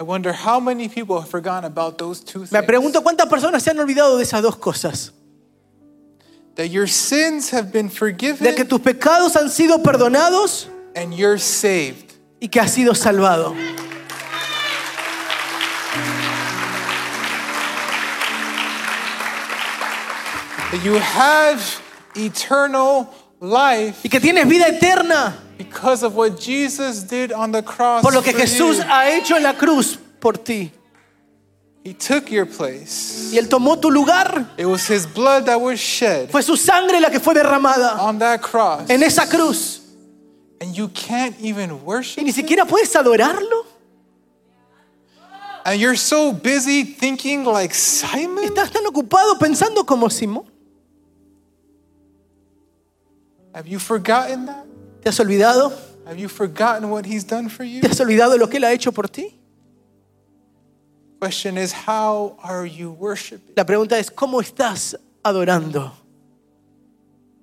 S1: I wonder how many people have forgotten about those two
S2: Me
S1: things.
S2: pregunto cuántas personas se han olvidado de esas dos cosas.
S1: That your sins have been
S2: De que
S1: forgiven
S2: tus pecados han sido perdonados
S1: and you're saved.
S2: y que has sido salvado.
S1: You have eternal life
S2: Y que tienes vida eterna
S1: because of what Jesus did on the cross.
S2: por lo que Jesús
S1: you.
S2: ha hecho en la cruz por ti.
S1: He took your place.
S2: Y Él tomó tu lugar.
S1: It was his blood that was shed
S2: Fue su sangre la que fue derramada
S1: on that cross.
S2: en esa cruz.
S1: And you can't even
S2: Y
S1: worship.
S2: ni siquiera puedes adorarlo.
S1: And you're so busy thinking like Simon.
S2: Estás tan ocupado pensando como Simón.
S1: Have you forgotten that?
S2: ¿Te has olvidado?
S1: Have you forgotten what he's done for you?
S2: ¿Te has olvidado lo que Él ha hecho por ti?
S1: Question is, how are you worshiping?
S2: La pregunta es, ¿cómo estás adorando?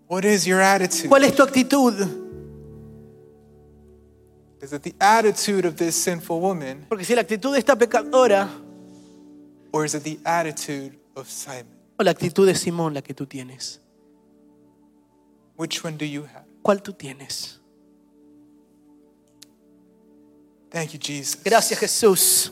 S1: What is your attitude?
S2: ¿Cuál es tu actitud?
S1: Is it the attitude of this sinful woman,
S2: Porque si la actitud de esta pecadora
S1: or is it the attitude of Simon?
S2: o la actitud de Simón la que tú tienes,
S1: Which one do you have?
S2: ¿cuál tú tienes?
S1: Thank you, Jesus.
S2: Gracias Jesús.